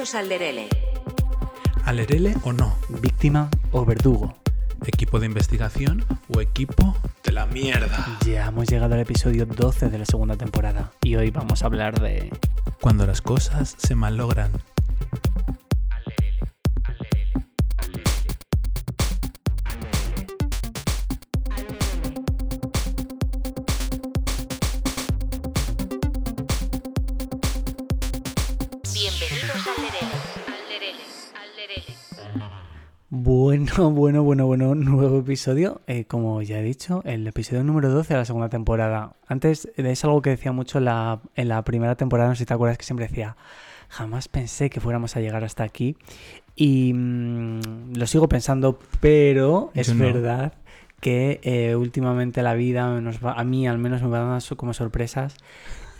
Bienvenidos al Lerele. ¿Alerele o no? ¿Víctima o verdugo? ¿Equipo de investigación o equipo de la mierda? Ya hemos llegado al episodio 12 de la segunda temporada y hoy vamos a hablar de... Cuando las cosas se malogran. Bueno, bueno, bueno, nuevo episodio. Eh, como ya he dicho, el episodio número 12 de la segunda temporada. Antes eh, es algo que decía mucho en la, en la primera temporada, no sé si te acuerdas que siempre decía, jamás pensé que fuéramos a llegar hasta aquí. Y mm, lo sigo pensando, pero es no. verdad que eh, últimamente la vida nos va, a mí al menos me va dando como sorpresas.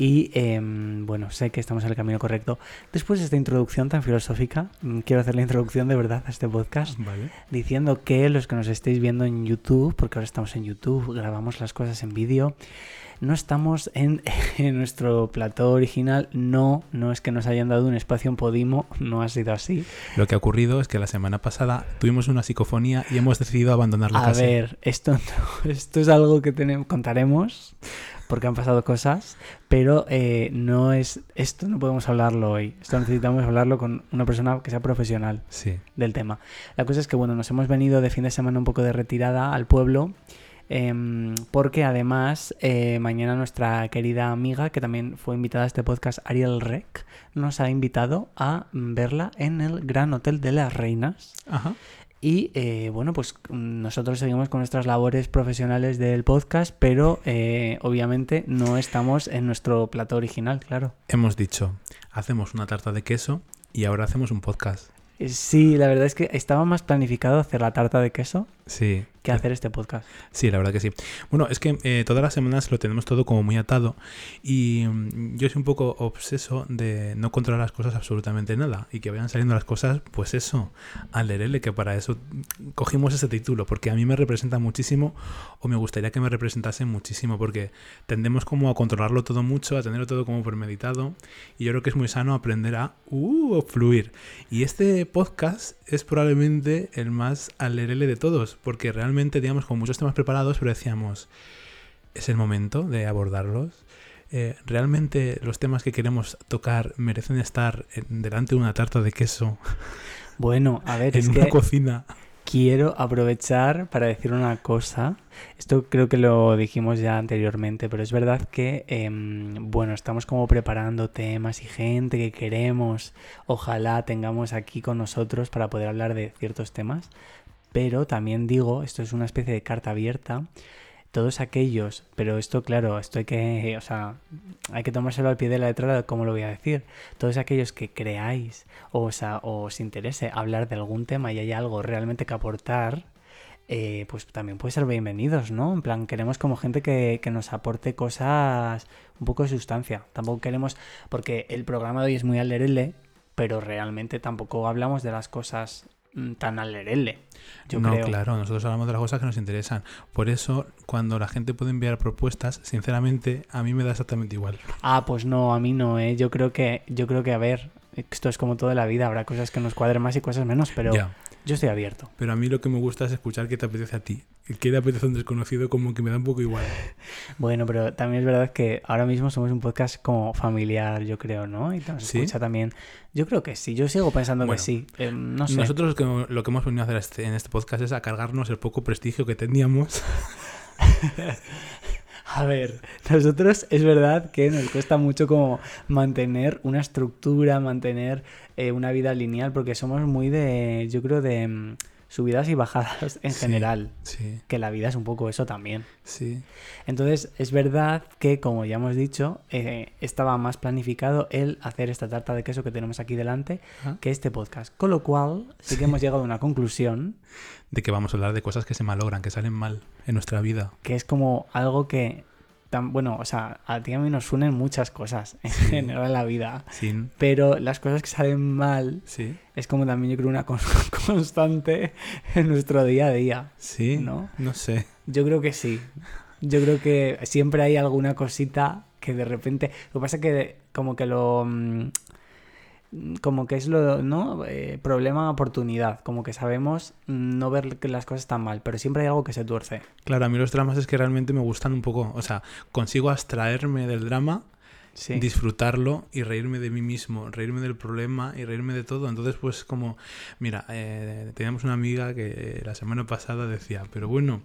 Y em, bueno, sé que estamos en el camino correcto. Después de esta introducción tan filosófica, mm, quiero hacer la introducción de verdad a este podcast Vale. diciendo que los que nos estéis viendo en YouTube, porque ahora estamos en YouTube, grabamos las cosas en vídeo, no estamos en, en nuestro plató original, no, no es que nos hayan dado un espacio en Podimo, no ha sido así. Lo que ha ocurrido es que la semana pasada tuvimos una psicofonía y hemos decidido abandonar la A casa. ver, esto, no- esto es algo que tenemos, contaremos, porque han pasado cosas, pero eh, no es, esto no podemos hablarlo hoy, esto necesitamos hablarlo con una persona que sea profesional. Sí. del tema. La cosa es que, bueno, nos hemos venido de fin de semana un poco de retirada al pueblo. em, porque además eh, mañana nuestra querida amiga que también fue invitada a este podcast Ariel Rec nos ha invitado a verla en el Gran Hotel de las Reinas Ajá. Y eh, bueno pues mm, nosotros seguimos con nuestras labores profesionales del podcast pero eh, obviamente no estamos en nuestro plató original claro Hemos dicho, hacemos una tarta de queso y ahora hacemos un podcast. Eh, sí la verdad es que estaba más planificado hacer la tarta de queso Sí. Hacer este podcast Sí, la verdad que sí. Bueno, es que eh, todas las semanas lo tenemos todo como muy atado y mm, yo soy un poco obseso de no controlar las cosas absolutamente nada y que vayan saliendo las cosas, pues eso, al lerele, que para eso mm, cogimos ese título, porque a mí me representa muchísimo o me gustaría que me representase muchísimo, porque tendemos como a controlarlo todo mucho, a tenerlo todo como premeditado y yo creo que es muy sano aprender a uh, fluir. Y este podcast es probablemente el más al lerele de todos, porque realmente, digamos, con muchos temas preparados, pero decíamos, es el momento de abordarlos. Eh, realmente los temas que queremos tocar merecen estar en- delante de una tarta de queso Bueno, a ver, en es una que cocina. Quiero aprovechar para decir una cosa. Esto creo que lo dijimos ya anteriormente, pero es verdad que, em, bueno, estamos como preparando temas y gente que queremos, ojalá tengamos aquí con nosotros para poder hablar de ciertos temas. Pero también digo, esto es una especie de carta abierta. Todos aquellos, pero esto, claro, esto hay que, o sea, hay que tomárselo al pie de la letra de cómo lo voy a decir. Todos aquellos que creáis o, o sea, os interese hablar de algún tema y hay algo realmente que aportar, eh, pues también puede ser bienvenidos, ¿no? En plan, queremos como gente que, que nos aporte cosas, un poco de sustancia. Tampoco queremos, porque el programa de hoy es muy alerele, pero realmente tampoco hablamos de las cosas tan alerele. Yo no, creo. claro, nosotros hablamos de las cosas que nos interesan. Por eso, cuando la gente puede enviar propuestas, sinceramente, a mí me da exactamente igual. Ah, pues no, a mí no, ¿eh? Yo creo que, yo creo que, a ver, esto es como toda la vida, habrá cosas que nos cuadren más y cosas menos, pero Ya. yo estoy abierto. Pero a mí lo que me gusta es escuchar qué te apetece a ti. El que le apetece a un desconocido, como que me da un poco igual. Bueno, pero también es verdad que ahora mismo somos un podcast como familiar, yo creo, ¿no? Y nos ¿Sí? escucha también. Yo creo que sí, yo sigo pensando Bueno, que sí. Eh, no sé. Nosotros lo que, lo que hemos venido a hacer este- en este podcast es a cargarnos el poco prestigio que teníamos. A ver, nosotros es verdad que nos cuesta mucho como mantener una estructura, mantener eh, una vida lineal, porque somos muy de, yo creo, de mm, subidas y bajadas en Sí. general. Sí, Que la vida es un poco eso también. sí. Entonces, es verdad que, como ya hemos dicho, eh, estaba más planificado el hacer esta tarta de queso que tenemos aquí delante que este podcast. Con lo cual, sí que hemos llegado a una conclusión De que vamos a hablar de cosas que se malogran, que salen mal en nuestra vida. que es como algo que tan, bueno, o sea, a ti y a mí nos unen muchas cosas en general en la vida. Sí. Pero las cosas que salen mal Sí. es como también yo creo una con- constante en nuestro día a día. Sí. ¿No? No sé. Yo creo que sí. Yo creo que siempre hay alguna cosita que de repente. Lo que pasa es que como que lo. Como que es lo, ¿no? Eh, problema oportunidad. Como que sabemos no ver que las cosas están mal, pero siempre hay algo que se tuerce. Claro, a mí los dramas es que realmente me gustan un poco. O sea, consigo abstraerme del drama, Sí. disfrutarlo y reírme de mí mismo, reírme del problema y reírme de todo. Entonces, pues como, mira, eh, teníamos una amiga que eh, la semana pasada decía, pero bueno,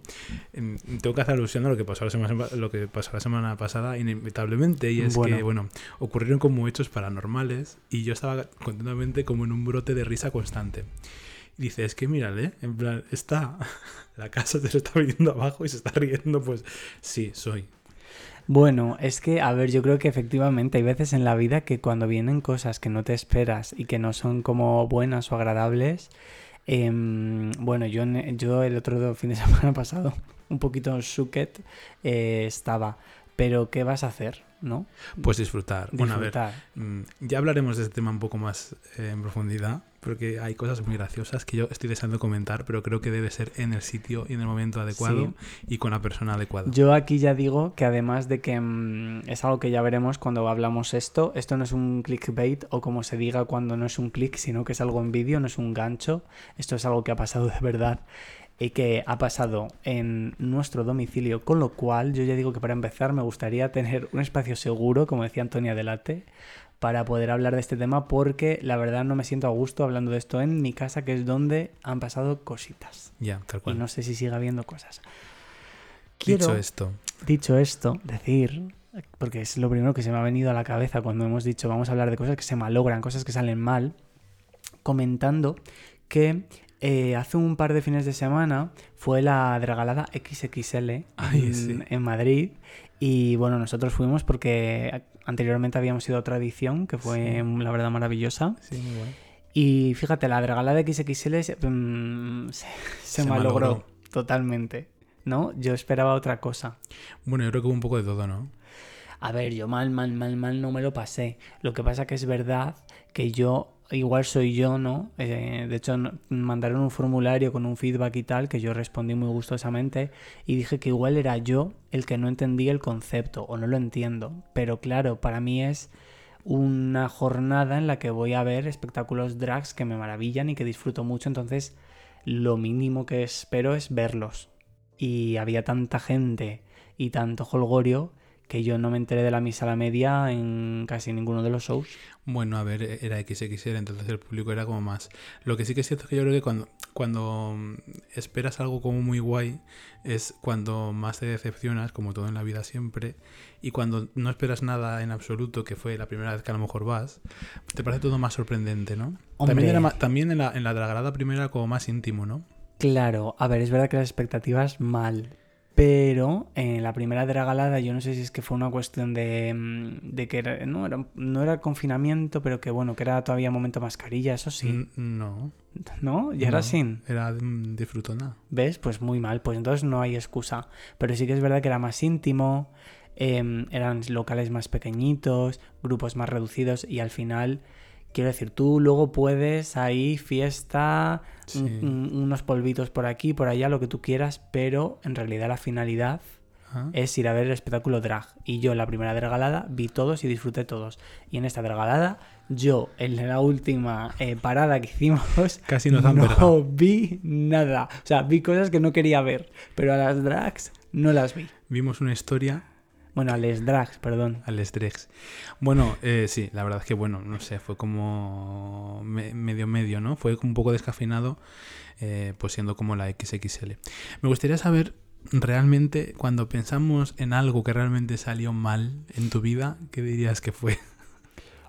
em, tengo que hacer alusión a lo que pasó la semana, lo que pasó la semana pasada inevitablemente y es Bueno. que, bueno, ocurrieron como hechos paranormales y yo estaba continuamente como en un brote de risa constante. Y dice, es que mírale, en plan, está, la casa se lo está viniendo abajo y se está riendo, pues sí, soy. Bueno, es que, a ver, yo creo que efectivamente hay veces en la vida que cuando vienen cosas que no te esperas y que no son como buenas o agradables, em, bueno, yo, yo el otro fin de semana pasado, un poquito suquet, eh, estaba, pero ¿qué vas a hacer? ¿No? Pues disfrutar. Bueno, a ver, Disfrutar. Mm, Ya hablaremos de este tema un poco más eh, en profundidad, porque hay cosas muy graciosas que yo estoy deseando comentar, pero creo que debe ser en el sitio y en el momento adecuado y con la persona adecuada. Yo aquí ya digo que además de que mm, es algo que ya veremos cuando hablamos esto, esto no es un clickbait o como se diga cuando no es un click, sino que es algo en vídeo, no es un gancho. Esto es algo que ha pasado de verdad y que ha pasado en nuestro domicilio, con lo cual yo ya digo que para empezar me gustaría tener un espacio seguro, como decía Antonia Delate, para poder hablar de este tema porque la verdad no me siento a gusto hablando de esto en mi casa, que es donde han pasado cositas. Ya, tal Y cual. no sé si sigue habiendo cosas. Dicho esto, Dicho esto, decir, porque es lo primero que se me ha venido a la cabeza cuando hemos dicho vamos a hablar de cosas que se malogran, cosas que salen mal, comentando que eh, hace un par de fines de semana fue la regalada XXL Ay, en, sí. en Madrid y bueno, nosotros fuimos porque anteriormente habíamos ido a otra edición que fue la verdad maravillosa sí, muy guay. y fíjate, la regalada XXL se, mm, se- se Se malogró malogró. totalmente, ¿no? Yo esperaba otra cosa. Bueno, yo creo que hubo un poco de todo, ¿no? A ver, yo mal, mal, mal, mal no me lo pasé. Lo que pasa que es verdad que yo, igual soy yo, ¿no? Eh, de hecho, mandaron un formulario con un feedback y tal, que yo respondí muy gustosamente y dije que igual era yo el que no entendía el concepto o no lo entiendo. Pero claro, para mí es una jornada en la que voy a ver espectáculos drags que me maravillan y que disfruto mucho, entonces lo mínimo que espero es verlos. Y había tanta gente y tanto holgorio que yo no me enteré de la misa a la media en casi ninguno de los shows. Bueno, a ver, era XXL, entonces el público era como más. Lo que sí que es cierto es que yo creo que cuando, cuando mm, esperas algo como muy guay es cuando más te decepcionas, como todo en la vida siempre, y cuando no esperas nada en absoluto, que fue la primera vez que a lo mejor vas, te parece todo más sorprendente, ¿no? Hombre. También, era también en la, en la de la grada primera como más íntimo, ¿no? Claro, a ver, es verdad que las expectativas mal. Pero en la primera dragalada yo no sé si es que fue una cuestión de, mm, de que era- no, era, no era confinamiento, pero que bueno, que era todavía momento mascarilla, eso sí, No. ¿no? Y era sin. Era mm, disfrutona. ¿Ves? Pues muy mal, pues entonces no hay excusa. Pero sí que es verdad que era más íntimo, em, eran locales más pequeñitos, grupos más reducidos y al final, quiero decir, tú luego puedes ahí fiesta, Sí. un- un- unos polvitos por aquí, por allá, lo que tú quieras, pero en realidad la finalidad Ah. es ir a ver el espectáculo drag. Y yo en la primera dragalada vi todos y disfruté todos. Y en esta dragalada, yo en la última eh, parada que hicimos, Casi nos dan no vi nada. O sea, vi cosas que no quería ver, pero a las drags no las vi. Vimos una historia Bueno, a les drags, perdón. al Drex. Bueno, eh, sí, la verdad es que bueno, no sé, fue como me- medio medio, ¿no? Fue un poco descafeinado, eh, pues siendo como la XXL. Me gustaría saber realmente, cuando pensamos en algo que realmente salió mal en tu vida, ¿qué dirías que fue?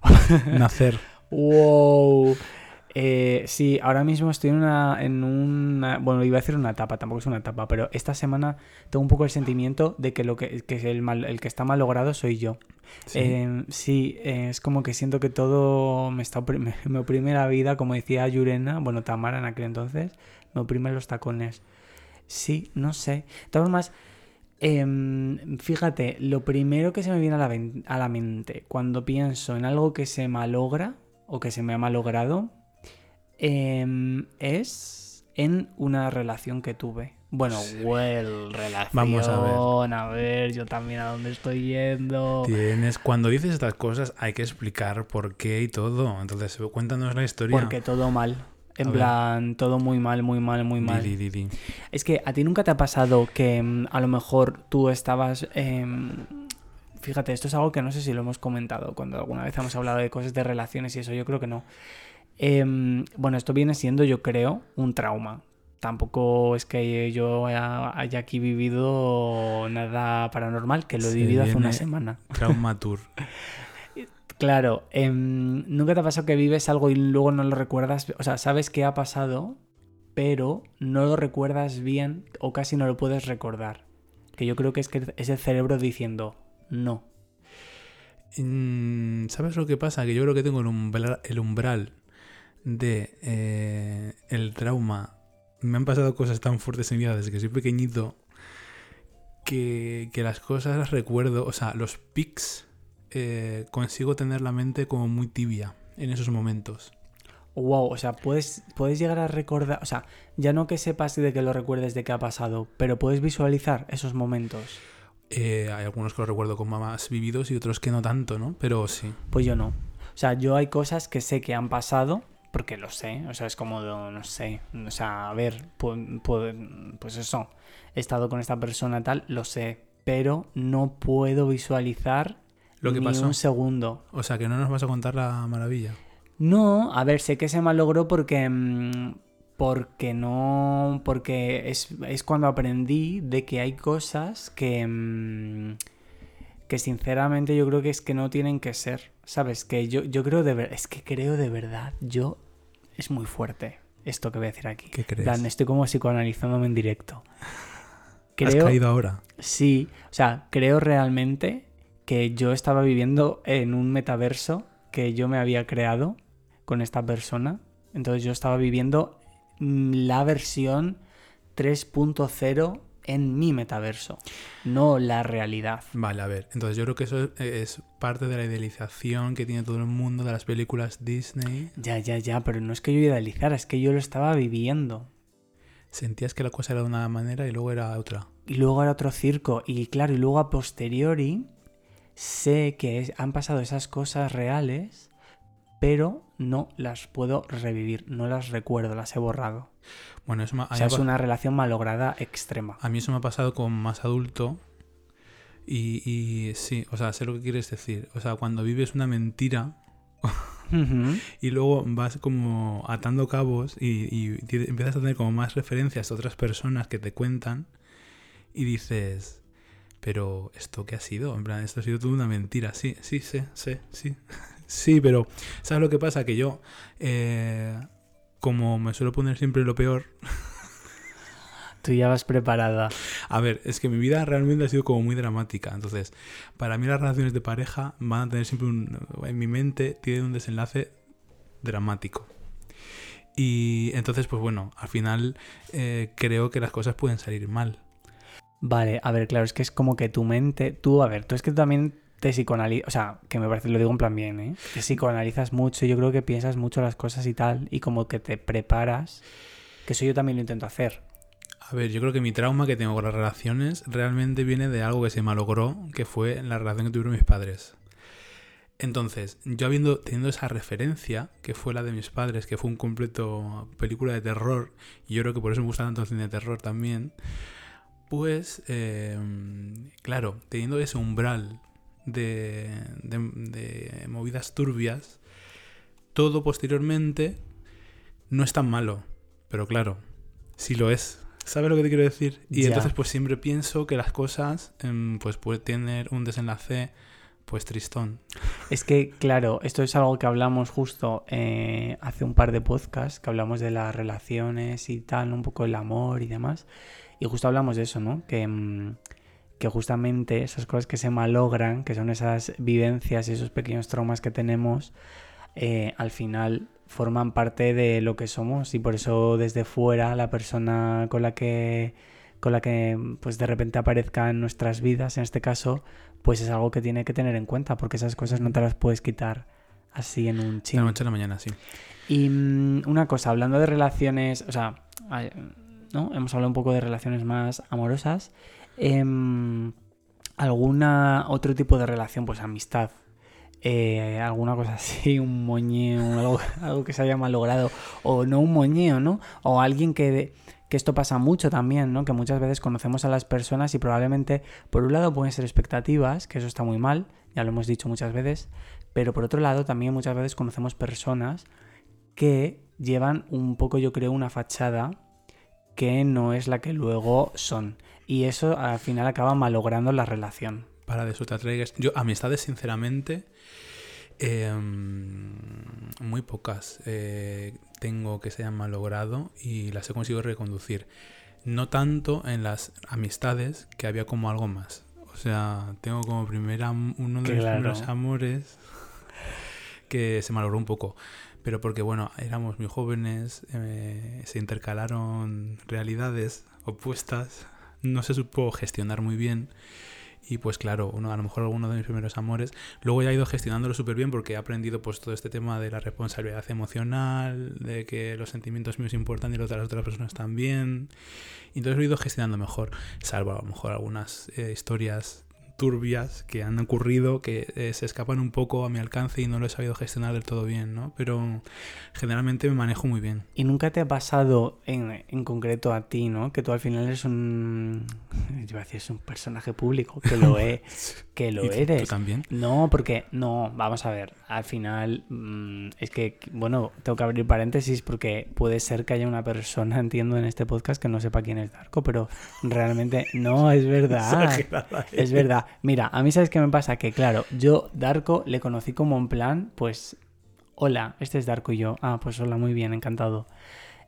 Nacer. ¡Wow! Eh, sí, ahora mismo estoy en una, en una. Bueno, iba a decir una etapa, tampoco es una etapa, pero esta semana tengo un poco el sentimiento de que lo que, que el, mal- el que está mal logrado soy yo. Sí. Eh, sí, eh, es como que siento que todo me, está opri- me, me oprime la vida, como decía Yurena, bueno, Tamara en aquel entonces, me oprime los tacones. Sí, no sé. De todas formas, Em, fíjate, lo primero que se me viene a la, ven- a la mente cuando pienso en algo que se malogra o que se me ha malogrado em, es en una relación que tuve. Bueno, well, relación. Vamos a ver. A ver, yo también a dónde estoy yendo. Tienes, cuando dices estas cosas hay que explicar por qué y todo. Entonces, cuéntanos la historia. Porque todo mal. En A ver. plan, todo muy mal, muy mal, muy mal. Di, di. Es que a ti nunca te ha pasado que mm, a lo mejor tú estabas... em, fíjate, esto es algo que no sé si lo hemos comentado cuando alguna vez hemos hablado de cosas de relaciones y eso, yo creo que no. Em, bueno, esto viene siendo, yo creo, un trauma. Tampoco es que yo haya, haya aquí vivido nada paranormal, que lo he Se vivido hace una semana. Trauma Tour. Claro, em, nunca te ha pasado que vives algo y luego no lo recuerdas, o sea, sabes qué ha pasado, pero no lo recuerdas bien o casi no lo puedes recordar. Que yo creo que es que es el cerebro diciendo no. Mm, ¿Sabes lo que pasa? Que yo creo que tengo el umbral, el umbral de eh, el trauma. Me han pasado cosas tan fuertes en mi vida desde que soy pequeñito que, que las cosas las recuerdo. O sea, los pics eh, consigo tener la mente como muy tibia en esos momentos. Wow, o sea, puedes, puedes llegar a recordar, o sea, ya no que sepas de que lo recuerdes de qué ha pasado, pero puedes visualizar esos momentos. Eh, hay algunos que los recuerdo con más vividos y otros que no tanto, ¿no? Pero sí. Pues yo no. O sea, yo hay cosas que sé que han pasado porque lo sé. O sea, es como, no sé. O sea, a ver, pu- pu- pues eso. He estado con esta persona tal, lo sé. Pero no puedo visualizar Lo que ni pasó. un segundo. O sea, que no nos vas a contar la maravilla. No, a ver, sé que se malogró porque. mm, Porque no. Porque es, es cuando aprendí de que hay cosas que. mm, Que sinceramente yo creo que es que no tienen que ser. ¿Sabes? Que yo, yo creo de verdad. Es que creo de verdad. Yo. Es muy fuerte esto que voy a decir aquí. ¿Qué crees? plan, estoy como psicoanalizándome en directo. Has Creo. caído ahora. Sí, o sea, creo realmente que yo estaba viviendo en un metaverso que yo me había creado con esta persona. Entonces yo estaba viviendo mm, la versión 3.0 en mi metaverso, no la realidad. Vale, a ver. Entonces yo creo que eso es, parte de la idealización que tiene todo el mundo de las películas Disney. Ya, ya, ya, pero no es que yo idealizara, es que yo lo estaba viviendo. Sentías que la cosa era de una manera y luego era otra. Y luego era otro circo. Y claro, y luego a posteriori sé que es- han pasado esas cosas reales, pero no las puedo revivir, no las recuerdo, las he borrado. Bueno, eso me, a, O sea, es una relación malograda extrema. a mí eso me ha pasado con más adulto. Y, y sí, o sea, sé lo que quieres decir. O sea, cuando vives una mentira y luego vas como atando cabos y, y empiezas a tener como más referencias de otras personas que te cuentan y dices, pero ¿esto qué ha sido? En plan, esto ha sido toda una mentira. Sí, sí, sí, sí, sí. Sí, pero ¿sabes lo que pasa? Que yo, eh, como me suelo poner siempre lo peor, Tú ya vas preparada. a ver, es que mi vida realmente ha sido como muy dramática. Entonces, para mí las relaciones de pareja van a tener siempre un... En mi mente tienen un desenlace dramático. Y entonces, pues bueno, al final eh, creo que las cosas pueden salir mal. Vale, a ver, claro, es que es como que tu mente, tú, a ver, tú es que también te psicoanalizas, o sea, que me parece, lo digo en plan bien, ¿eh? Que psicoanalizas mucho, yo creo que piensas mucho las cosas y tal, y como que te preparas, que eso yo también lo intento hacer. A ver, yo creo que mi trauma que tengo con las relaciones realmente viene de algo que se malogró, que fue la relación que tuvieron mis padres. Entonces, yo habiendo teniendo esa referencia, que fue la de mis padres, que fue un completo película de terror, y yo creo que por eso me gusta tanto el cine de terror también, pues, eh, claro, teniendo ese umbral de, de- de movidas turbias, todo posteriormente no es tan malo, pero claro, sí lo es. ¿Sabes lo que te quiero decir? Y Ya. entonces pues siempre pienso que las cosas em, pues pueden tener un desenlace pues tristón. Es que, claro, esto es algo que hablamos justo eh, hace un par de podcasts, que hablamos de las relaciones y tal, un poco el amor y demás. Y justo hablamos de eso, ¿no? Que, mm, que justamente esas cosas que se malogran, que son esas vivencias y esos pequeños traumas que tenemos, eh, al final forman parte de lo que somos y por eso desde fuera la persona con la que con la que pues de repente aparezca en nuestras vidas, en este caso, pues es algo que tiene que tener en cuenta, porque esas cosas no te las puedes quitar así en un De la noche a la mañana, sí. Y mm, una cosa, hablando de relaciones, o sea, ¿no? Hemos hablado un poco de relaciones más amorosas. Em, ¿Alguna otro tipo de relación? Pues amistad. Eh, alguna cosa así, un moñeo, algo, algo que se haya malogrado. O no un moñeo, ¿no? O alguien que, que esto pasa mucho también, ¿no? Que muchas veces conocemos a las personas y probablemente, por un lado, pueden ser expectativas, que eso está muy mal, ya lo hemos dicho muchas veces. Pero por otro lado, también muchas veces conocemos personas que llevan un poco, yo creo, una fachada que no es la que luego son. Y eso al final acaba malogrando la relación. Para de eso te atraigas. Yo, amistades, sinceramente, eh, muy pocas eh, tengo que se hayan malogrado y las he conseguido reconducir. No tanto en las amistades, que había como algo más. O sea, tengo como primera uno de los primeros amores que se malogró un poco. Pero porque, bueno, éramos muy jóvenes, eh, se intercalaron realidades opuestas, no se supo gestionar muy bien. Y pues claro, uno, a lo mejor alguno de mis primeros amores. Luego ya he ido gestionándolo súper bien porque he aprendido pues todo este tema de la responsabilidad emocional, de que los sentimientos míos importan y los de las otras personas también. Y entonces lo he ido gestionando mejor, salvo a lo mejor algunas eh, historias turbias que han ocurrido que eh, se escapan un poco a mi alcance y no lo he sabido gestionar del todo bien, ¿no? Pero generalmente me manejo muy bien. ¿Y nunca te ha pasado en, en concreto a ti, ¿no? Que tú al final eres un... Yo iba a decir, es un personaje público, que lo, es, que lo ¿Y eres. ¿Tú también? No, porque no, vamos a ver, al final mm, es que, bueno, tengo que abrir paréntesis porque puede ser que haya una persona, entiendo, en este podcast que no sepa quién es Darko, pero realmente no, es verdad. Es verdad. Mira, a mí sabes qué me pasa, que claro, yo Darko le conocí como en plan, pues, hola, este es Darko y yo. Ah, pues hola, muy bien, encantado.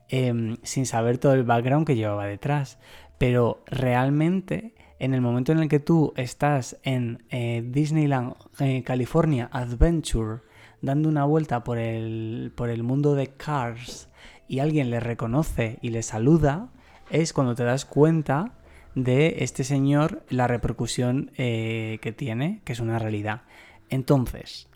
Em, sin saber todo el background que llevaba detrás. Pero realmente, en el momento en el que tú estás en eh, Disneyland eh, California Adventure, dando una vuelta por el, por el mundo de Cars, y alguien le reconoce y le saluda, es cuando te das cuenta de este señor, la repercusión eh, que tiene, que es una realidad. Entonces,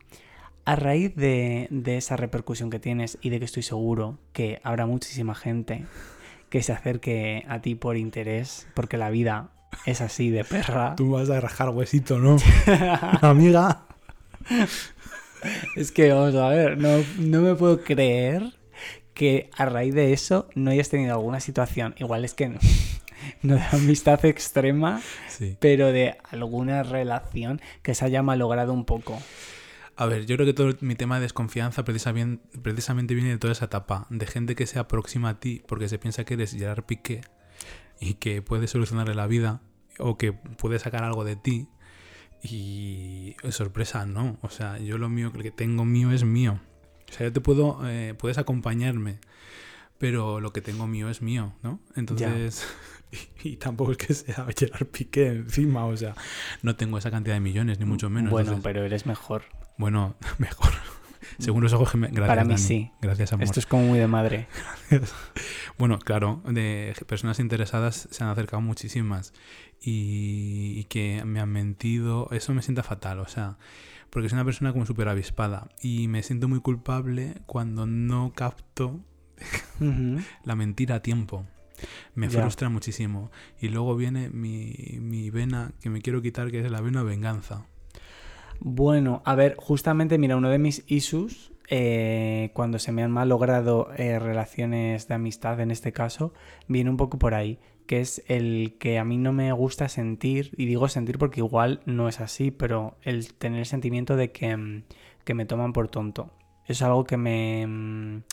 a raíz de, de esa repercusión que tienes y de que estoy seguro que habrá muchísima gente que se acerque a ti por interés, porque la vida es así de perra. Tú vas a rajar huesito, ¿no? Amiga. Es que vamos a ver, no, no me puedo creer que a raíz de eso no hayas tenido alguna situación, igual es que no, de amistad extrema, Sí. pero de alguna relación que se haya malogrado un poco. A ver, yo creo que todo mi tema de desconfianza precisamente, viene de toda esa etapa, de gente que se aproxima a ti porque se piensa que eres Gerard Piqué y que puede solucionarle la vida o que puede sacar algo de ti y sorpresa no, o sea, yo lo mío, lo que tengo mío es mío. O sea, yo te puedo, eh, puedes acompañarme, pero lo que tengo mío es mío, ¿no? Entonces, y tampoco es que sea Gerard Piqué encima, o sea, no tengo esa cantidad de millones, ni mucho menos. Bueno, entonces- pero eres mejor. bueno, mejor. Según los ojos que me... Gracias, Para mí Dani. sí. Gracias, amor. Esto es como muy de madre. Bueno, claro, de personas interesadas se han acercado muchísimas y, y que me han mentido. Eso me sienta fatal, o sea, porque soy una persona como súper avispada y me siento muy culpable cuando no capto la mentira a tiempo. Me frustra muchísimo. Y luego viene mi, mi vena que me quiero quitar, que es la vena venganza. Bueno, a ver, justamente, mira, uno de mis issues, eh, cuando se me han malogrado eh, relaciones de amistad en este caso, viene un poco por ahí, que es el que a mí no me gusta sentir, y digo sentir porque igual no es así, pero el tener el sentimiento de que, mm, que me toman por tonto. Es algo que me, mm,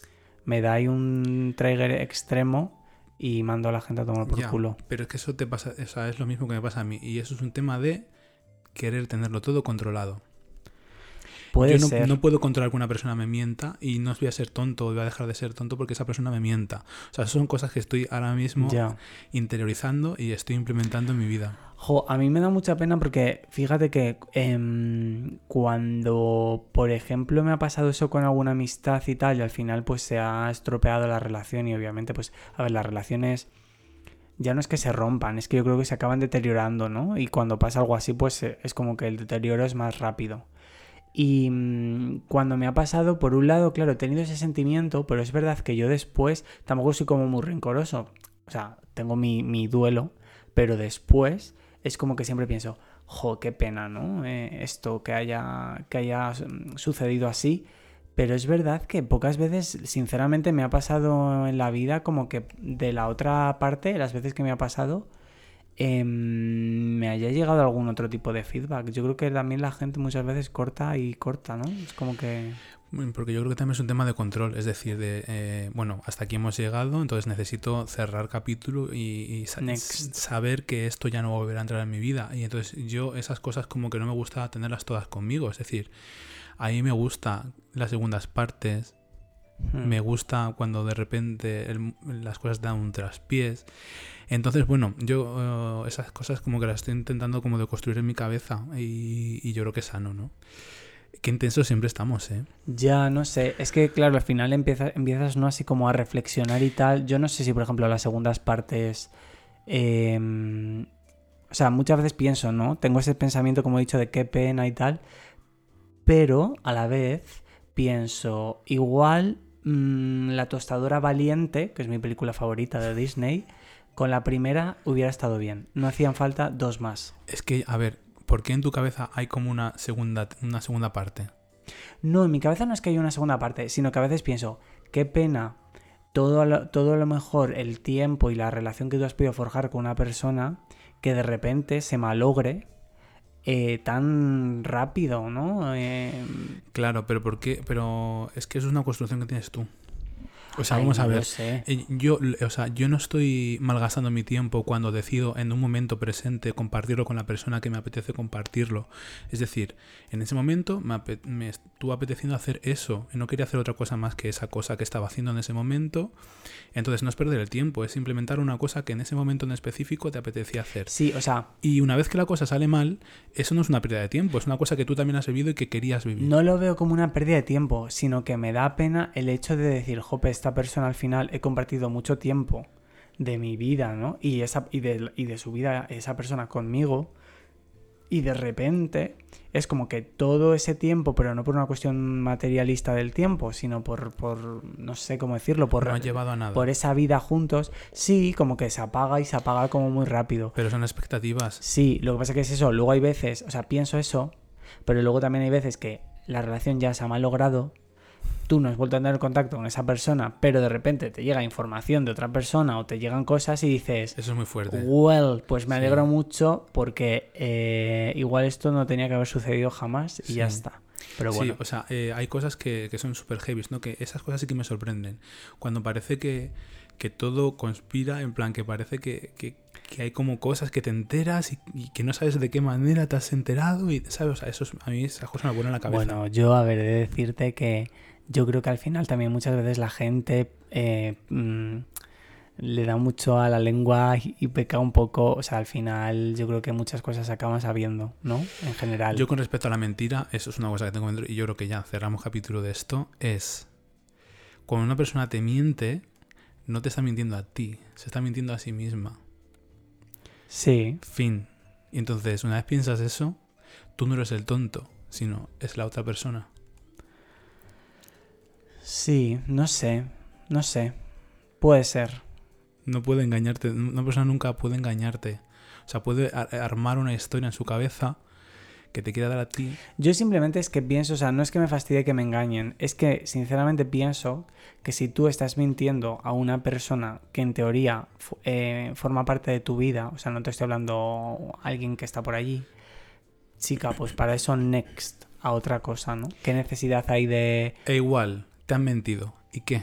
me da ahí un trigger extremo y mando a la gente a tomar por Ya, culo. Pero es que eso te pasa, o sea, es lo mismo que me pasa a mí. Y eso es un tema de querer tenerlo todo controlado. Puede Yo no, ser. no puedo controlar que una persona me mienta y no voy a ser tonto o voy a dejar de ser tonto porque esa persona me mienta. O sea, son cosas que estoy ahora mismo Ya. interiorizando y estoy implementando en mi vida. A mí me da mucha pena porque fíjate que em, cuando, por ejemplo, me ha pasado eso con alguna amistad y tal, y al final pues se ha estropeado la relación y obviamente pues, a ver, las relaciones ya no es que se rompan, es que yo creo que se acaban deteriorando, ¿no? Y cuando pasa algo así, pues eh, es como que el deterioro es más rápido. Y mm, cuando me ha pasado, por un lado, claro, he tenido ese sentimiento, pero es verdad que yo después tampoco soy como muy rencoroso. O sea, tengo mi, mi duelo, pero después es como que siempre pienso, jo, qué pena, ¿no? Eh, esto que haya, que haya mm, sucedido así. Pero es verdad que pocas veces, sinceramente, me ha pasado en la vida como que de la otra parte, las veces que me ha pasado, em, me haya llegado algún otro tipo de feedback. Yo creo que también la gente muchas veces corta y corta, ¿no? Es como que... Porque yo creo que también es un tema de control, es decir, de, eh, bueno, hasta aquí hemos llegado, entonces necesito cerrar capítulo y, y sa- Next. saber que esto ya no volverá a entrar en mi vida. Y entonces yo esas cosas como que no me gusta tenerlas todas conmigo, es decir, a mí me gusta las segundas partes, hmm, me gusta cuando de repente el- las cosas dan un traspiés. Entonces, bueno, yo eh, esas cosas como que las estoy intentando como de construir en mi cabeza y, y yo creo que es sano, ¿no? Qué intensos siempre estamos, ¿eh? Ya, no sé. Es que, claro, al final empieza, empiezas, ¿no? Así como a reflexionar y tal. Yo no sé si, por ejemplo, las segundas partes... em, o sea, muchas veces pienso, ¿no? Tengo ese pensamiento, como he dicho, de qué pena y tal. Pero, a la vez, pienso, igual mm, La tostadora valiente, que es mi película favorita de Disney, con la primera hubiera estado bien. No hacían falta dos más. Es que, a ver, ¿por qué en tu cabeza hay como una segunda, una segunda parte? No, en mi cabeza no es que haya una segunda parte, sino que a veces pienso, qué pena todo a lo, todo a lo mejor el tiempo y la relación que tú has podido forjar con una persona que de repente se malogre eh, tan rápido, ¿no? Eh, Claro, pero ¿por qué? Pero es que eso es una construcción que tienes tú. O sea, ay, vamos a ver. Eh, Yo, o sea, yo no estoy malgastando mi tiempo cuando decido en un momento presente compartirlo con la persona que me apetece compartirlo. Es decir, en ese momento me, estuvo apeteciendo hacer eso y no quería hacer otra cosa más que esa cosa que estaba haciendo en ese momento. Entonces no es perder el tiempo, es implementar una cosa que en ese momento en específico te apetecía hacer. Sí, o sea, Y una vez que la cosa sale mal, eso no es una pérdida de tiempo, es una cosa que tú también has vivido y que querías vivir. no lo veo como una pérdida de tiempo, sino que me da pena el hecho de decir, jope, esta persona al final he compartido mucho tiempo de mi vida, ¿no? Y, esa, y, de, y de su vida, esa persona conmigo, y de repente es como que todo ese tiempo, pero no por una cuestión materialista del tiempo, sino por, por no sé cómo decirlo, por, no ha llevado a nada. por esa vida juntos, sí, como que se apaga y se apaga como muy rápido. Pero son expectativas. Sí, lo que pasa que es eso, luego hay veces, o sea, pienso eso, pero luego también hay veces que la relación ya se ha malogrado, tú no has vuelto a tener contacto con esa persona, pero de repente te llega información de otra persona o te llegan cosas y dices, Eso es muy fuerte. well, pues me Sí. alegro mucho porque eh, igual esto no tenía que haber sucedido jamás y ya está. Pero bueno, Sí, o sea, eh, hay cosas que, que son super heavy, ¿no? Que esas cosas sí que me sorprenden. Cuando parece que, que todo conspira, en plan, que parece que, que- que hay como cosas que te enteras y, y que no sabes de qué manera te has enterado y, ¿sabes? O sea, eso es- a mí esas cosas me vuelan la cabeza. Bueno, yo, a ver, he de decirte que yo creo que al final también muchas veces la gente eh, mm, le da mucho a la lengua y, peca un poco. O sea, al final yo creo que muchas cosas se acaban sabiendo, ¿no? En general. Yo con respecto a la mentira, eso es una cosa que tengo dentro y yo creo que ya cerramos capítulo de esto, es cuando una persona te miente, no te está mintiendo a ti, se está mintiendo a sí misma. Sí, Fin. Y entonces, una vez piensas eso, tú no eres el tonto, sino es la otra persona. Sí, no sé, no sé. Puede ser. No puede engañarte, una persona nunca puede engañarte. O sea, puede ar- armar una historia en su cabeza que te quiera dar a ti. Yo simplemente es que pienso, o sea, no es que me fastidie que me engañen, es que sinceramente pienso que si tú estás mintiendo a una persona que en teoría eh, forma parte de tu vida, o sea, no te estoy hablando a alguien que está por allí, chica, pues para eso next a otra cosa, ¿no? ¿Qué necesidad hay de E igual, te han mentido. ¿Y qué?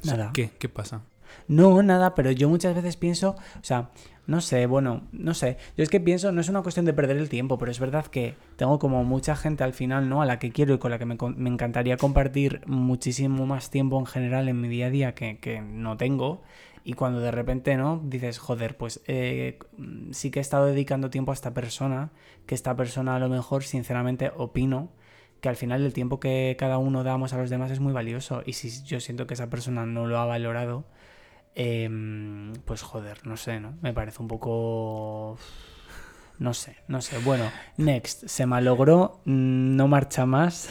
O sea, nada? ¿Qué? ¿Qué pasa? No, nada, pero yo muchas veces pienso, o sea, no sé, bueno, no sé. Yo es que pienso, no es una cuestión de perder el tiempo, pero es verdad que tengo como mucha gente al final, ¿no? A la que quiero y con la que me, me encantaría compartir muchísimo más tiempo en general en mi día a día que, que no tengo. Y cuando de repente, ¿no? Dices, joder, pues eh, sí que he estado dedicando tiempo a esta persona, que esta persona a lo mejor, sinceramente, opino que al final el tiempo que cada uno damos a los demás es muy valioso. Y si yo siento que esa persona no lo ha valorado, em, pues joder, no sé, ¿no? Me parece un poco... No sé, no sé. Bueno, next, se malogró, no marcha más.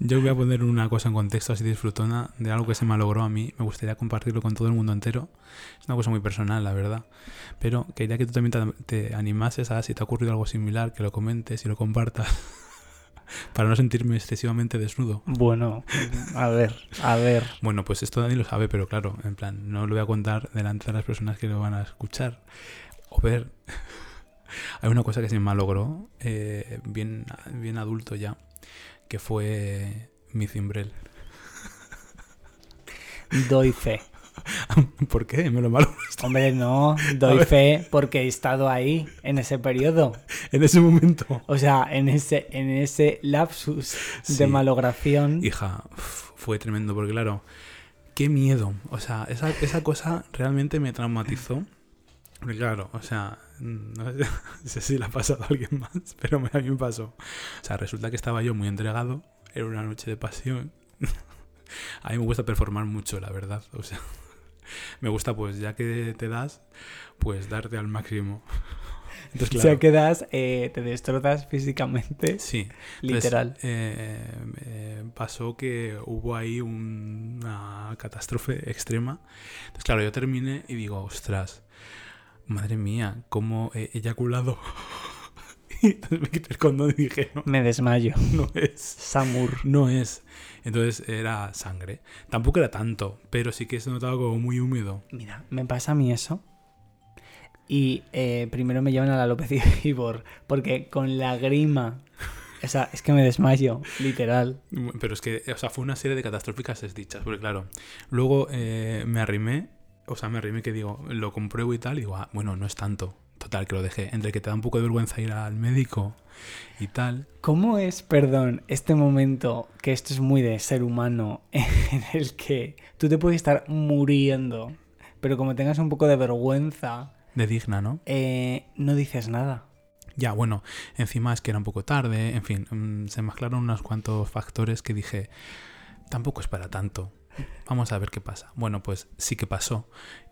Yo voy a poner una cosa en contexto así disfrutona de algo que se malogró a mí. Me gustaría compartirlo con todo el mundo entero. Es una cosa muy personal, la verdad. Pero quería que tú también te animases a, si te ha ocurrido algo similar, que lo comentes y lo compartas. para no sentirme excesivamente desnudo. Bueno, a ver, a ver. Bueno, pues esto Dani lo sabe, pero claro, en plan, no lo voy a contar delante de las personas que lo van a escuchar o ver. Hay una cosa que se me malogró, eh, bien, bien adulto ya, que fue mi cimbrel. Doy fe. ¿Por qué? Me lo malo. Hombre, no, doy fe porque he estado ahí en ese periodo. En ese momento. O sea, en ese, en ese lapsus Sí. de malogración. Hija, fue tremendo, porque claro, qué miedo. O sea, esa, esa cosa realmente me traumatizó. Porque claro, o sea, no sé, si le ha pasado a alguien más, pero a mí me pasó. O sea, resulta que estaba yo muy entregado, era una noche de pasión. A mí me gusta performar mucho, la verdad. O sea, me gusta, pues, ya que te das, pues darte al máximo. Entonces, claro, sea, quedas, eh, te destrozas físicamente, sí, Entonces, literal. eh, eh, pasó que hubo ahí un- una catástrofe extrema. Entonces, claro, yo terminé y digo, ostras, madre mía, cómo he eyaculado. y entonces me quité el condón y dije, no, Me desmayo. no es. Samur. No es. Entonces era sangre. Tampoco era tanto, pero sí que se notaba como muy húmedo. Mira, me pasa a mí eso. Y eh, primero me llevan a la López y Ibor, porque con la grima. O sea, es que me desmayo, literal. Pero es que, o sea, fue una serie de catastróficas desdichas, porque claro, luego eh, me arrimé, o sea, me arrimé que digo, lo compruebo y tal, y digo, ah, bueno, no es tanto. Total, que lo dejé. Entre que te da un poco de vergüenza ir al médico y tal. ¿Cómo es, perdón, este momento, que esto es muy de ser humano, en el que tú te puedes estar muriendo, pero como tengas un poco de vergüenza, De digna, ¿no? eh, no dices nada? Ya, bueno, encima es que era un poco tarde, en fin, mm, se mezclaron unos cuantos factores que dije, tampoco es para tanto. Vamos a ver qué pasa. Bueno, pues sí que pasó.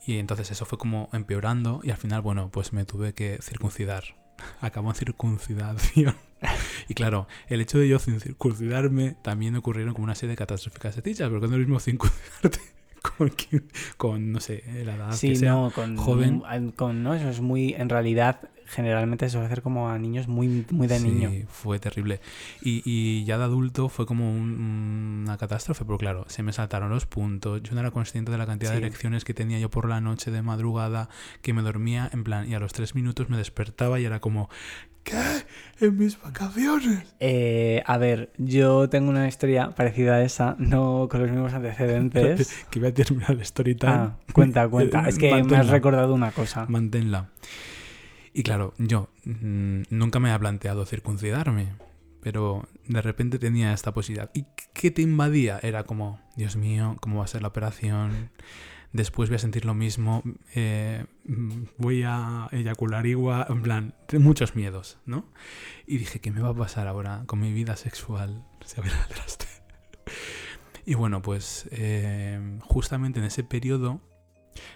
Y entonces eso fue como empeorando y al final, bueno, pues me tuve que circuncidar. Acabó en circuncidación. Y claro, el hecho de yo circuncidarme también ocurrieron como una serie de catastróficas dichas, porque no es lo mismo circuncidarte con, con no sé, la edad Sí, que sea. no, con, joven. con, no, eso es muy, en realidad, generalmente se suele hacer como a niños muy, muy de Sí, niño. fue terrible. Y, y ya de adulto fue como un- una catástrofe, porque claro, se me saltaron los puntos. Yo no era consciente de la cantidad de Sí. elecciones que tenía yo por la noche de madrugada, que me dormía en plan, y a los tres minutos me despertaba y era como, ¿qué? En mis vacaciones. Eh, a ver, yo tengo una historia parecida a esa, no con los mismos antecedentes. que voy a terminar el story time. Ah, cuenta, cuenta. Es que me has Manténla. recordado una cosa. Manténla. Y claro, yo mm, nunca me había planteado circuncidarme, pero de repente tenía esta posibilidad. ¿Y qué te invadía? Era como, Dios mío, ¿cómo va a ser la operación? Después voy a sentir lo mismo, eh, mm, voy a eyacular igual, en plan, muchos miedos, ¿no? Y dije, ¿qué me va a pasar ahora con mi vida sexual? Se verá al traste. Y bueno, pues eh, justamente en ese periodo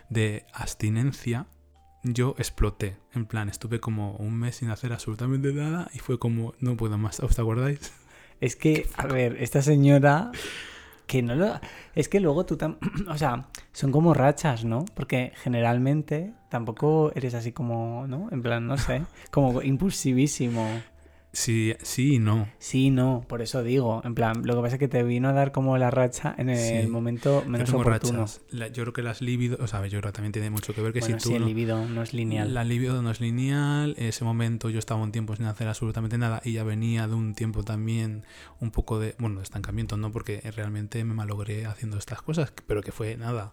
de abstinencia, yo exploté. En plan, estuve como un mes sin hacer absolutamente nada y fue como, no puedo más. ¿Os acordáis? Es que, a ver, esta señora que no lo... Es que luego tú tam... O sea, son como rachas, ¿no? Porque generalmente tampoco eres así como, ¿no? En plan, no sé, como impulsivísimo. Sí, sí y no. Sí, no, por eso digo. En plan, lo que pasa es que te vino a dar como la racha en el Sí. momento menos oportuno. La- yo creo que las libido, o sea, yo creo que también tiene mucho que ver que Bueno, si tú sí, el no- libido no es lineal. La libido no es lineal. Ese momento yo estaba un tiempo sin hacer absolutamente nada y ya venía de un tiempo también un poco de, bueno, de estancamiento, no porque realmente me malogré haciendo estas cosas, pero que fue nada.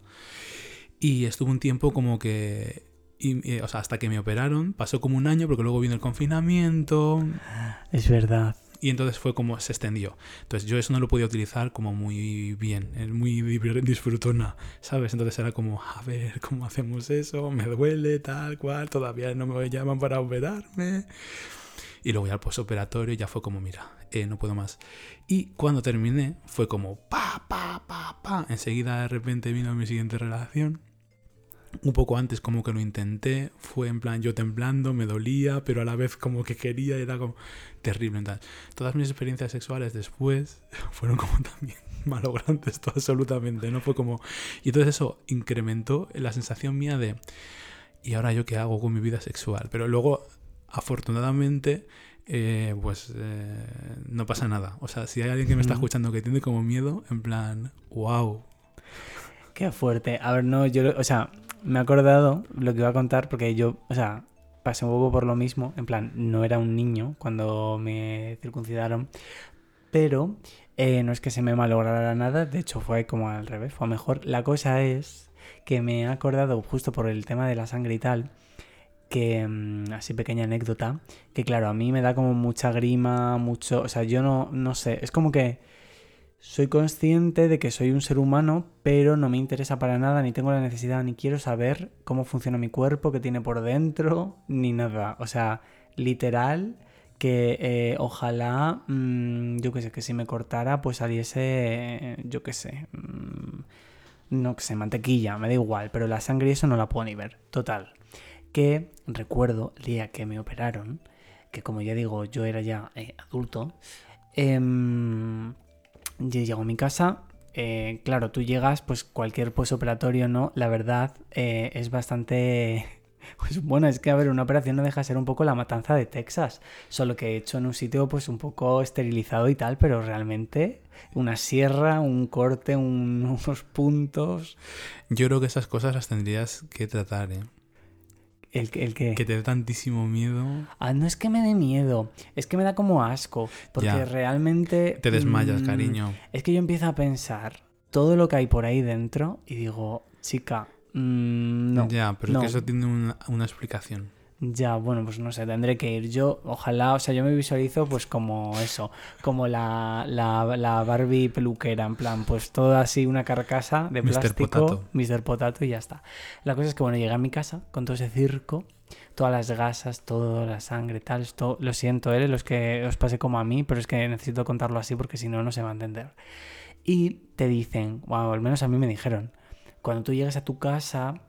Y estuve un tiempo como que, y, eh, o sea, hasta que me operaron, pasó como un año porque luego vino el confinamiento Es verdad. y entonces fue como se extendió. Entonces yo eso no lo podía utilizar como muy bien, eh, muy disfrutona, ¿sabes? Entonces era como, a ver, ¿cómo hacemos eso? Me duele, tal cual, todavía no me llaman para operarme. Y luego ya al postoperatorio ya fue como, mira, eh, no puedo más. Y cuando terminé fue como, pa, pa, pa, pa. Enseguida de repente vino mi siguiente relación. Un poco antes como que lo intenté, fue en plan yo temblando, me dolía, pero a la vez como que quería, era como terrible. Entonces, todas mis experiencias sexuales después fueron como también malograntes, todo absolutamente, ¿no? Fue como... Y entonces eso incrementó la sensación mía de, ¿y ahora yo qué hago con mi vida sexual? Pero luego, afortunadamente, eh, pues eh, no pasa nada. O sea, si hay alguien que me está escuchando que tiene como miedo, en plan, wow. Qué fuerte. A ver, no, yo, o sea, me he acordado lo que iba a contar porque yo, o sea, pasé un poco por lo mismo. En plan, no era un niño cuando me circuncidaron, pero eh, no es que se me malograra nada, de hecho fue como al revés, fue mejor. La cosa es que me he acordado justo por el tema de la sangre y tal, que, mm, así pequeña anécdota, que claro, a mí me da como mucha grima, mucho, o sea, yo no, no sé, es como que soy consciente de que soy un ser humano, pero no me interesa para nada, ni tengo la necesidad, ni quiero saber cómo funciona mi cuerpo, qué tiene por dentro, ni nada. O sea, literal, que eh, ojalá, mm, yo qué sé, que si me cortara, pues saliese, eh, yo qué sé, mm, no qué sé, mantequilla, me da igual, pero la sangre y eso no la puedo ni ver. Total. Que recuerdo el día que me operaron, que como ya digo, yo era ya eh, adulto, em, yo llego a mi casa. eh, claro, tú llegas, pues cualquier posoperatorio, ¿no? La verdad eh, es bastante. Pues bueno, es que a ver, una operación no deja de ser un poco la matanza de Texas. Solo que he hecho en un sitio, pues un poco esterilizado y tal, pero realmente una sierra, un corte, un- unos puntos. Yo creo que esas cosas las tendrías que tratar, ¿eh? El, que- el que. Que te dé tantísimo miedo. Ah, no es que me dé miedo, es que me da como asco. Porque Ya. realmente. Te desmayas, mm, cariño. Es que yo empiezo a pensar todo lo que hay por ahí dentro y digo, chica, mm, no. ya, pero no. es que eso tiene una, una explicación. Ya, bueno, pues no sé, tendré que ir. Yo, ojalá, o sea, yo me visualizo pues como eso, como la, la, la Barbie peluquera, en plan, pues toda así una carcasa de Mr. plástico, Potato. Mr. Potato y ya está. La cosa es que, bueno, llegué a mi casa con todo ese circo, todas las gasas, toda la sangre, tal, esto, lo siento, ¿eh? Los que os pase como a mí, pero es que necesito contarlo así porque si no, no se va a entender. Y te dicen, bueno, al menos a mí me dijeron, cuando tú llegas a tu casa,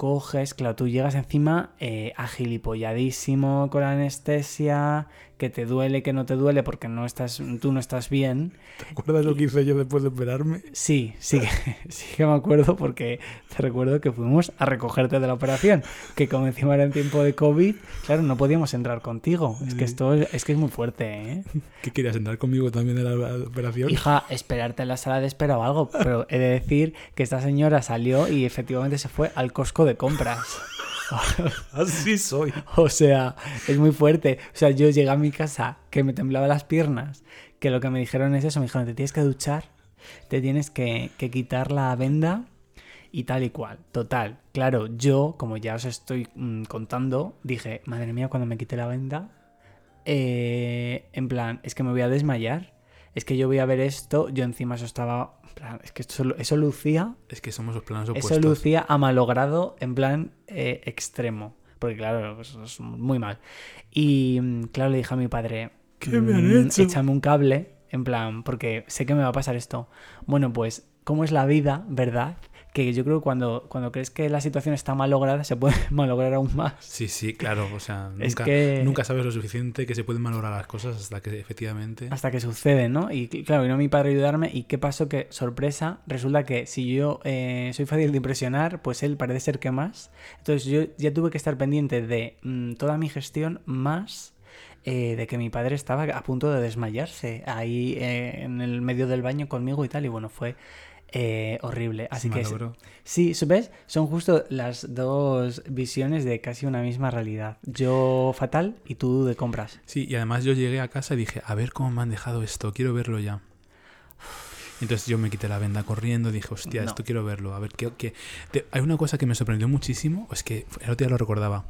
coges, claro, tú llegas encima eh, agilipolladísimo con la anestesia, que te duele, que no te duele porque no estás, tú no estás bien. ¿Te acuerdas lo que hice yo después de operarme? Sí, sí sí que me acuerdo porque te recuerdo que fuimos a recogerte de la operación, que como encima era en tiempo de COVID, claro, no podíamos entrar contigo. Es que esto es, es que es muy fuerte, ¿eh? ¿Qué querías entrar conmigo también en la operación? Hija, esperarte en la sala de espera o algo, pero he de decir que esta señora salió y efectivamente se fue al Costco de compras. Así soy. O sea, es muy fuerte. O sea, yo llegué a mi casa que me temblaba las piernas, que lo que me dijeron es eso, me dijeron, te tienes que duchar, te tienes que, que quitar la venda y tal y cual. Total, claro, yo, como ya os estoy mm, contando, dije, madre mía, cuando me quite la venda, eh, en plan, es que me voy a desmayar. Es que yo voy a ver esto, yo encima eso estaba, plan, es que eso lucía Es que somos los planos eso opuestos. lucía a malogrado en plan eh, extremo. Porque claro, pues, es muy mal. Y mm, claro, le dije a mi padre, ¿Qué me han "Mm, hecho?" échame un cable, en plan, porque sé que me va a pasar esto. Bueno, pues, ¿cómo es la vida, verdad? Que yo creo que cuando, cuando crees que la situación está malograda, se puede malograr aún más. Sí, sí, claro. O sea, Es nunca, que- nunca sabes lo suficiente que se pueden malograr las cosas hasta que efectivamente. Hasta que sucede, ¿no? Y cl- claro, vino mi padre a ayudarme. ¿Y qué pasó? Que, sorpresa, resulta que si yo eh, soy fácil de impresionar, pues él parece ser que más. Entonces yo ya tuve que estar pendiente de mm, toda mi gestión, más eh, de que mi padre estaba a punto de desmayarse ahí eh, en el medio del baño conmigo y tal. Y bueno, fue eh, horrible. Así se que malogró. sí, ¿ves? Son justo las dos visiones de casi una misma realidad. Yo fatal y tú de compras. Sí, y además yo llegué a casa y dije, a ver cómo me han dejado esto, quiero verlo ya. Entonces yo me quité la venda corriendo, dije, hostia, No. esto quiero verlo. A ver, ¿qué, qué? Te- Hay una cosa que me sorprendió muchísimo, es que el otro día lo recordaba.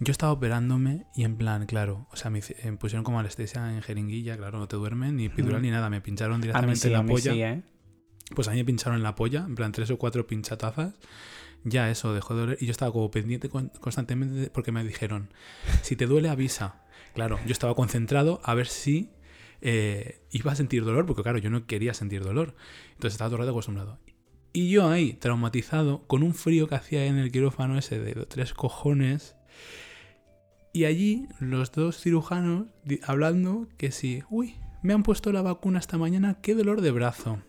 Yo estaba operándome y en plan, claro, o sea, me, me pusieron como anestesia en jeringuilla, claro, no te duermen, ni epidural ni nada, me pincharon A mí directamente sí, a la mí polla. sí, ¿eh? Pues a mí me pincharon en la polla, en plan tres o cuatro pinchatazas. Ya eso dejó de doler y yo estaba como pendiente con- constantemente porque me dijeron, si te duele avisa. Claro, yo estaba concentrado a ver si eh, iba a sentir dolor, porque claro, yo no quería sentir dolor. Entonces estaba todo el rato acostumbrado. Y yo ahí, traumatizado, con un frío que hacía en el quirófano ese de tres cojones. Y allí los dos cirujanos hablando que sí, uy, me han puesto la vacuna esta mañana, qué dolor de brazo.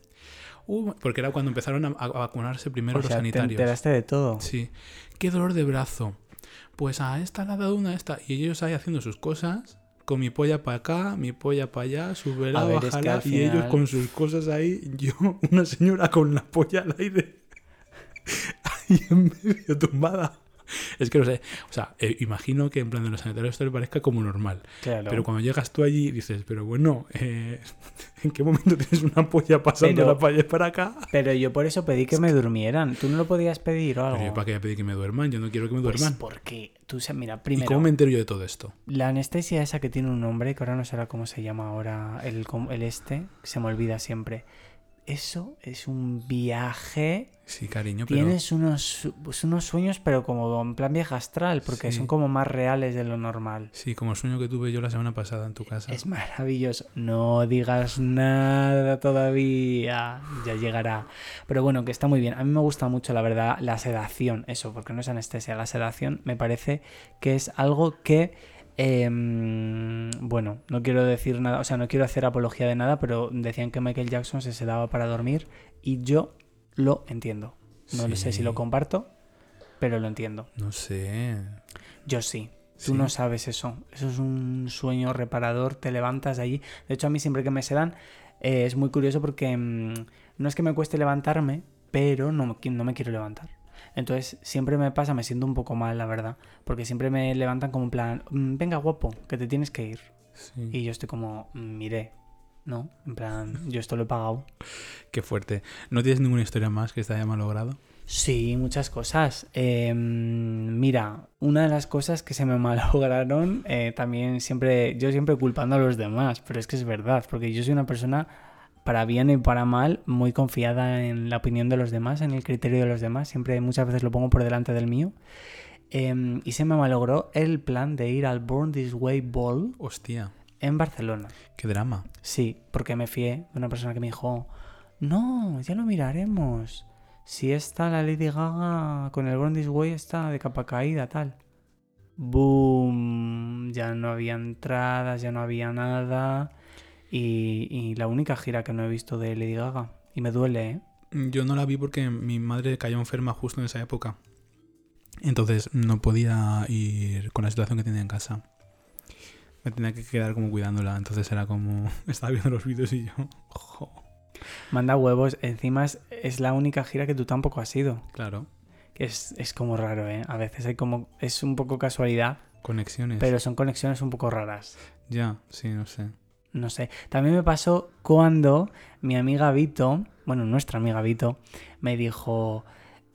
Uh, porque era cuando empezaron a, a vacunarse primero o los sea, te sanitarios. enteraste de todo. Sí. Qué dolor de brazo. Pues a esta le ha dado una a esta. Y ellos ahí haciendo sus cosas. Con mi polla para acá, mi polla para allá, súbela, A ver, es que bájala. Y ellos con sus cosas ahí. Yo, una señora con la polla al aire. Ahí en medio tumbada. Es que no sé. O sea, eh, imagino que en plan de los sanitarios esto le parezca como normal. Claro. Pero cuando llegas tú allí dices, pero bueno, eh, ¿en qué momento tienes una polla pasando Pero- la polla para acá? Pero yo por eso pedí que me durmieran. ¿Tú no lo podías pedir o algo? Pero yo para qué pedir que me duerman, yo no quiero que me Pues duerman. porque tú, se- mira, ¿Y primero, cómo me entero yo de todo esto? la anestesia esa que tiene un nombre, que ahora no sé cómo se llama ahora, el, el este, se me olvida siempre. Eso es un viaje. Sí, cariño, pero... Tienes unos, pues unos sueños, pero como en plan viaje astral, porque Sí. son como más reales de lo normal. Sí, como el sueño que tuve yo la semana pasada en tu casa. Es maravilloso. No digas nada todavía. Ya llegará. Pero bueno, que está muy bien. A mí me gusta mucho, la verdad, la sedación. Eso, porque no es anestesia. La sedación me parece que es algo que... em, bueno, no quiero decir nada, o sea, no quiero hacer apología de nada, pero decían que Michael Jackson se sedaba para dormir y yo lo entiendo. No lo sé si lo comparto, pero lo entiendo. No sé. Yo sí. Tú Sí. no sabes eso. Eso es un sueño reparador. Te levantas de allí. De hecho, a mí siempre que me sedan eh, es muy curioso porque mm, no es que me cueste levantarme, pero no, no me quiero levantar. Entonces, siempre me pasa, me siento un poco mal, la verdad. Porque siempre me levantan como en plan, "Mm, venga, guapo, que te tienes que ir. Sí. Y yo estoy como, "Mm, miré. ¿No? En plan, yo esto lo he pagado. Qué fuerte. ¿No tienes ninguna historia más que te haya malogrado? Sí, muchas cosas. Eh, mira, una de las cosas que se me malograron, eh, también siempre, yo siempre culpando a los demás, pero es que es verdad, porque yo soy una persona, para bien y para mal, muy confiada en la opinión de los demás, en el criterio de los demás, siempre muchas veces lo pongo por delante del mío. Eh, y se me malogró el plan de ir al Born This Way Ball Hostia, en Barcelona. qué drama. Sí, porque me fié de una persona que me dijo, no, ya lo miraremos. Si está la Lady Gaga con el Born This Way está de capa caída, tal. Boom, ya no había entradas, ya no había nada. Y, y la única gira que no he visto de Lady Gaga. Y me duele, ¿eh? Yo no la vi porque mi madre cayó enferma justo en esa época. Entonces no podía ir con la situación que tenía en casa. Me tenía que quedar como cuidándola. Entonces era como... Estaba viendo los vídeos y yo... jo, Manda huevos. Encima es, es la única gira que tú tampoco has ido. claro. Es, es como raro, ¿eh? A veces hay como... Es un poco casualidad, Conexiones. pero son conexiones un poco raras. Ya, sí, no sé. No sé. También me pasó cuando mi amiga Vito, bueno, nuestra amiga Vito, me dijo,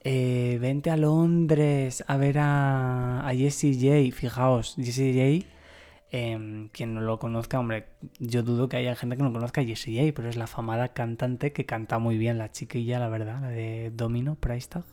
eh, vente a Londres a ver a, a Jessie J. Fijaos, Jessie J, em, quien no lo conozca, hombre, yo dudo que haya gente que no conozca a Jessie J, pero es la famada cantante que canta muy bien, la chiquilla, la verdad, la de Domino, Price Tag.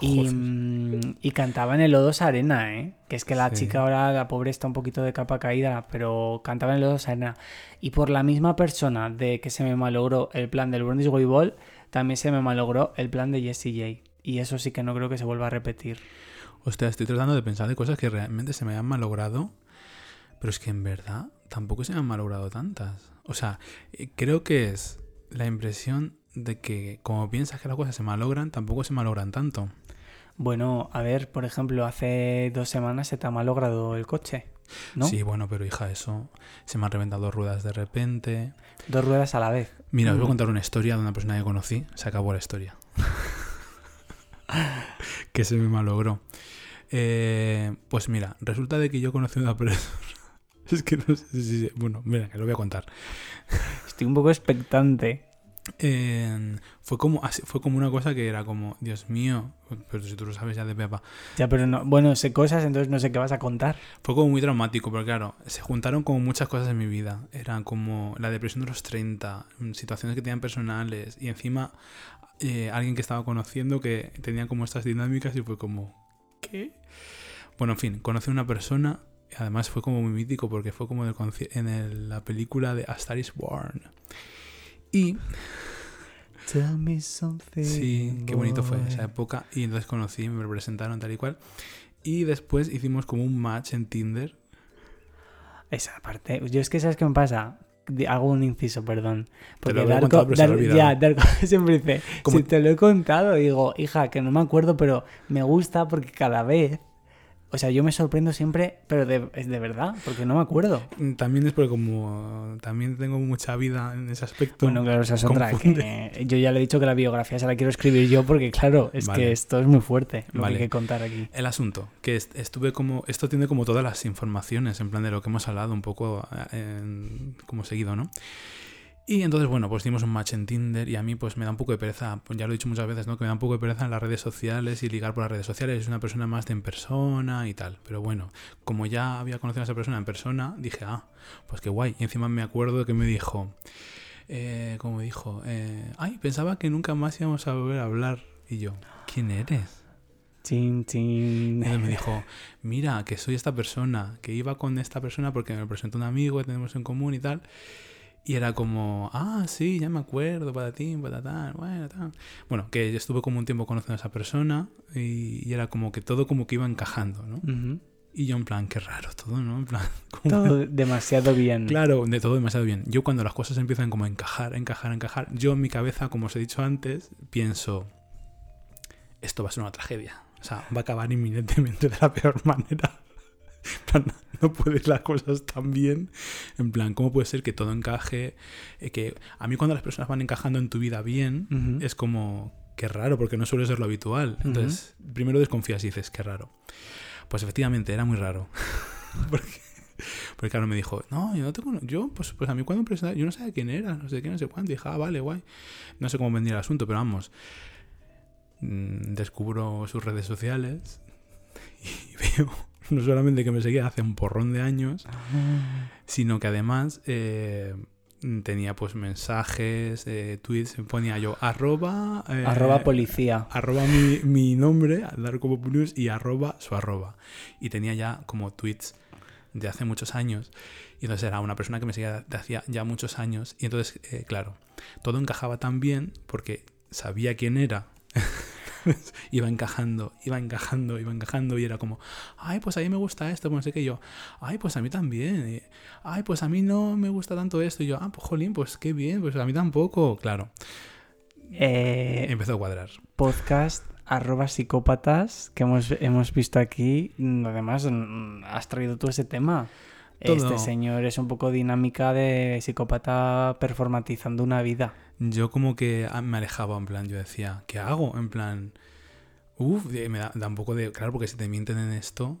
Y, mm, y cantaba en el Lodos Arena, ¿eh? Que es que la Sí. chica ahora, la pobre, está un poquito de capa caída, pero cantaba en el Lodos Arena. Y por la misma persona de que se me malogró el plan del Brundis Ball, también se me malogró el plan de Jessie J. Y eso sí que no creo que se vuelva a repetir. Hostia, estoy tratando de pensar de cosas que realmente se me han malogrado. Pero es que en verdad tampoco se me han malogrado tantas. O sea, eh, creo que es la impresión de que como piensas que las cosas se malogran, tampoco se malogran tanto. Bueno, a ver, por ejemplo, hace dos semanas se te ha malogrado el coche, ¿no? Sí, bueno, pero hija, eso se me han reventado dos ruedas de repente. Dos ruedas a la vez. Mira, os voy a Mm. contar una historia de una persona que conocí. Se acabó la historia. que se me malogró. Eh, pues mira, resulta de que yo conocí a una persona. es que no sé si. Bueno, mira, que lo voy a contar. Estoy un poco expectante. Eh, fue como fue como una cosa que era como, Dios mío, pero si tú lo sabes ya de Pepa. Ya, pero no, bueno, sé cosas, entonces no sé qué vas a contar. Fue como muy traumático, pero claro, se juntaron como muchas cosas en mi vida. Eran como la depresión de los 30, mm, situaciones que tenían personales y encima eh, alguien que estaba conociendo que tenía como estas dinámicas y fue como, ¿qué? Bueno, en fin, conocí a una persona, además fue como muy mítico porque fue como en, el conci- en el- la película de A Star is Born. Y Tell me something. Sí, qué bonito fue esa época. Y entonces conocí, me presentaron tal y cual. Y después hicimos como un match en Tinder. Esa parte. Yo es que, ¿sabes qué me pasa? Hago un inciso, perdón. Porque Darko- Dar- ya, Darko siempre dice, Como- si te lo he contado, digo, hija, que no me acuerdo, pero me gusta porque cada vez, o sea, yo me sorprendo siempre, pero de, es de verdad, porque no me acuerdo. Mm, También es porque como también tengo mucha vida en ese aspecto. Bueno, claro, esa es otra. Que yo ya le he dicho que la biografía se la quiero escribir yo porque, claro, es Vale. que esto es muy fuerte lo Vale. que hay que contar aquí. El asunto, que est- estuve como. Esto tiene como todas las informaciones, en plan de lo que hemos hablado un poco eh, como seguido, ¿no? Y entonces, bueno, pues hicimos un match en Tinder y a mí pues me da un poco de pereza, pues ya lo he dicho muchas veces, ¿no? Que me da un poco de pereza en las redes sociales y ligar por las redes sociales. Es una persona más de en persona y tal. Pero bueno, como ya había conocido a esa persona en persona, dije, ah, pues qué guay. Y encima me acuerdo de que me dijo, eh, como dijo, eh, ay, pensaba que nunca más íbamos a volver a hablar. Y yo, ¿quién eres? Chin, chin. entonces me dijo, mira, que soy esta persona, que iba con esta persona porque me presentó un amigo que tenemos en común y tal. Y era como, ah, sí, ya me acuerdo, patatín, patatán, bueno, tal. Bueno, que yo estuve como un tiempo conociendo a esa persona y, y era como que todo como que iba encajando, ¿no? Y yo en plan, qué raro todo, ¿no? En plan, como- Todo demasiado bien. Claro, de todo demasiado bien. Yo cuando las cosas empiezan como a encajar, encajar, encajar, yo en mi cabeza, como os he dicho antes, pienso, esto va a ser una tragedia. O sea, va a acabar inminentemente de la peor manera. No puede ir las cosas tan bien. En plan, ¿cómo puede ser que todo encaje? Eh, que a mí cuando las personas van encajando en tu vida bien, es como, qué raro, porque no suele ser lo habitual. Entonces, primero desconfías y dices, qué raro. Pues efectivamente, era muy raro. porque, porque claro, me dijo, no, yo no te cono- Yo, pues, pues a mí cuando me presentaron, yo no sabía quién era, no sé qué, no sé cuánto. Y dije, ah, vale, guay. No sé cómo vendría el asunto, pero vamos. Mm, Descubro sus redes sociales y veo no solamente que me seguía hace un porrón de años, sino que además eh, tenía pues mensajes, eh, tweets, ponía yo arroba... eh, Arroba policía. arroba mi, mi nombre, Darko Populus, y arroba su arroba. Y tenía ya como tweets de hace muchos años. Y entonces era una persona que me seguía de hacía ya muchos años. Y entonces, claro, todo encajaba tan bien porque sabía quién era. iba encajando, iba encajando, iba encajando y era como, ay, pues a mí me gusta esto, pues no sé qué Y yo, ay, pues a mí también, y, ay, pues a mí no me gusta tanto esto, y yo, ah, pues jolín, pues qué bien, pues a mí tampoco, claro, Eh, empezó a cuadrar. podcast arroba psicópatas que hemos, hemos visto aquí. Mm, Además, mm, has traído tú ese tema. Todo. Este señor es un poco dinámica de psicópata performatizando una vida. Yo como que ah, me alejaba, en plan, yo decía, ¿qué hago? En plan, uff, me da, da un poco de... Claro, porque si te mienten en esto,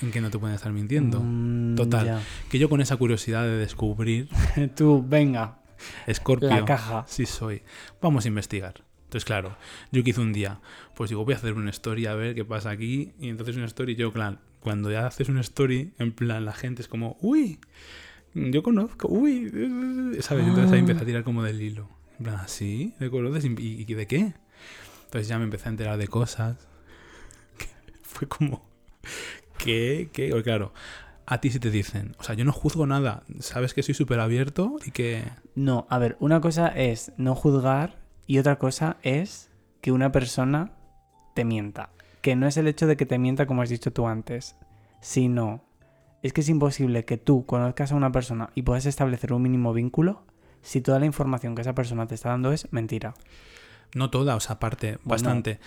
¿en qué no te pueden estar mintiendo? Mm, Total. ya. Que yo con esa curiosidad de descubrir, Tú, venga, Scorpio, la caja. sí soy, vamos a investigar. Entonces, claro, yo que hice un día, pues digo, voy a hacer una story a ver qué pasa aquí. Y entonces una story, yo, claro, cuando ya haces una story, en plan, la gente es como, uy, yo conozco, uy, ¿sabes? Entonces ahí empecé a tirar como del hilo. En plan, ¿sí? ¿De conoces? ¿Y, y de qué? Entonces ya me empecé a enterar de cosas. Fue como, ¿qué? ¿Qué? Porque claro, a ti sí te dicen, o sea, yo no juzgo nada, sabes que soy súper abierto y que... No, a ver, una cosa es no juzgar y otra cosa es que una persona te mienta. Que no es el hecho de que te mienta como has dicho tú antes, sino es que es imposible que tú conozcas a una persona y puedas establecer un mínimo vínculo si toda la información que esa persona te está dando es mentira. No toda, o sea, aparte, bastante.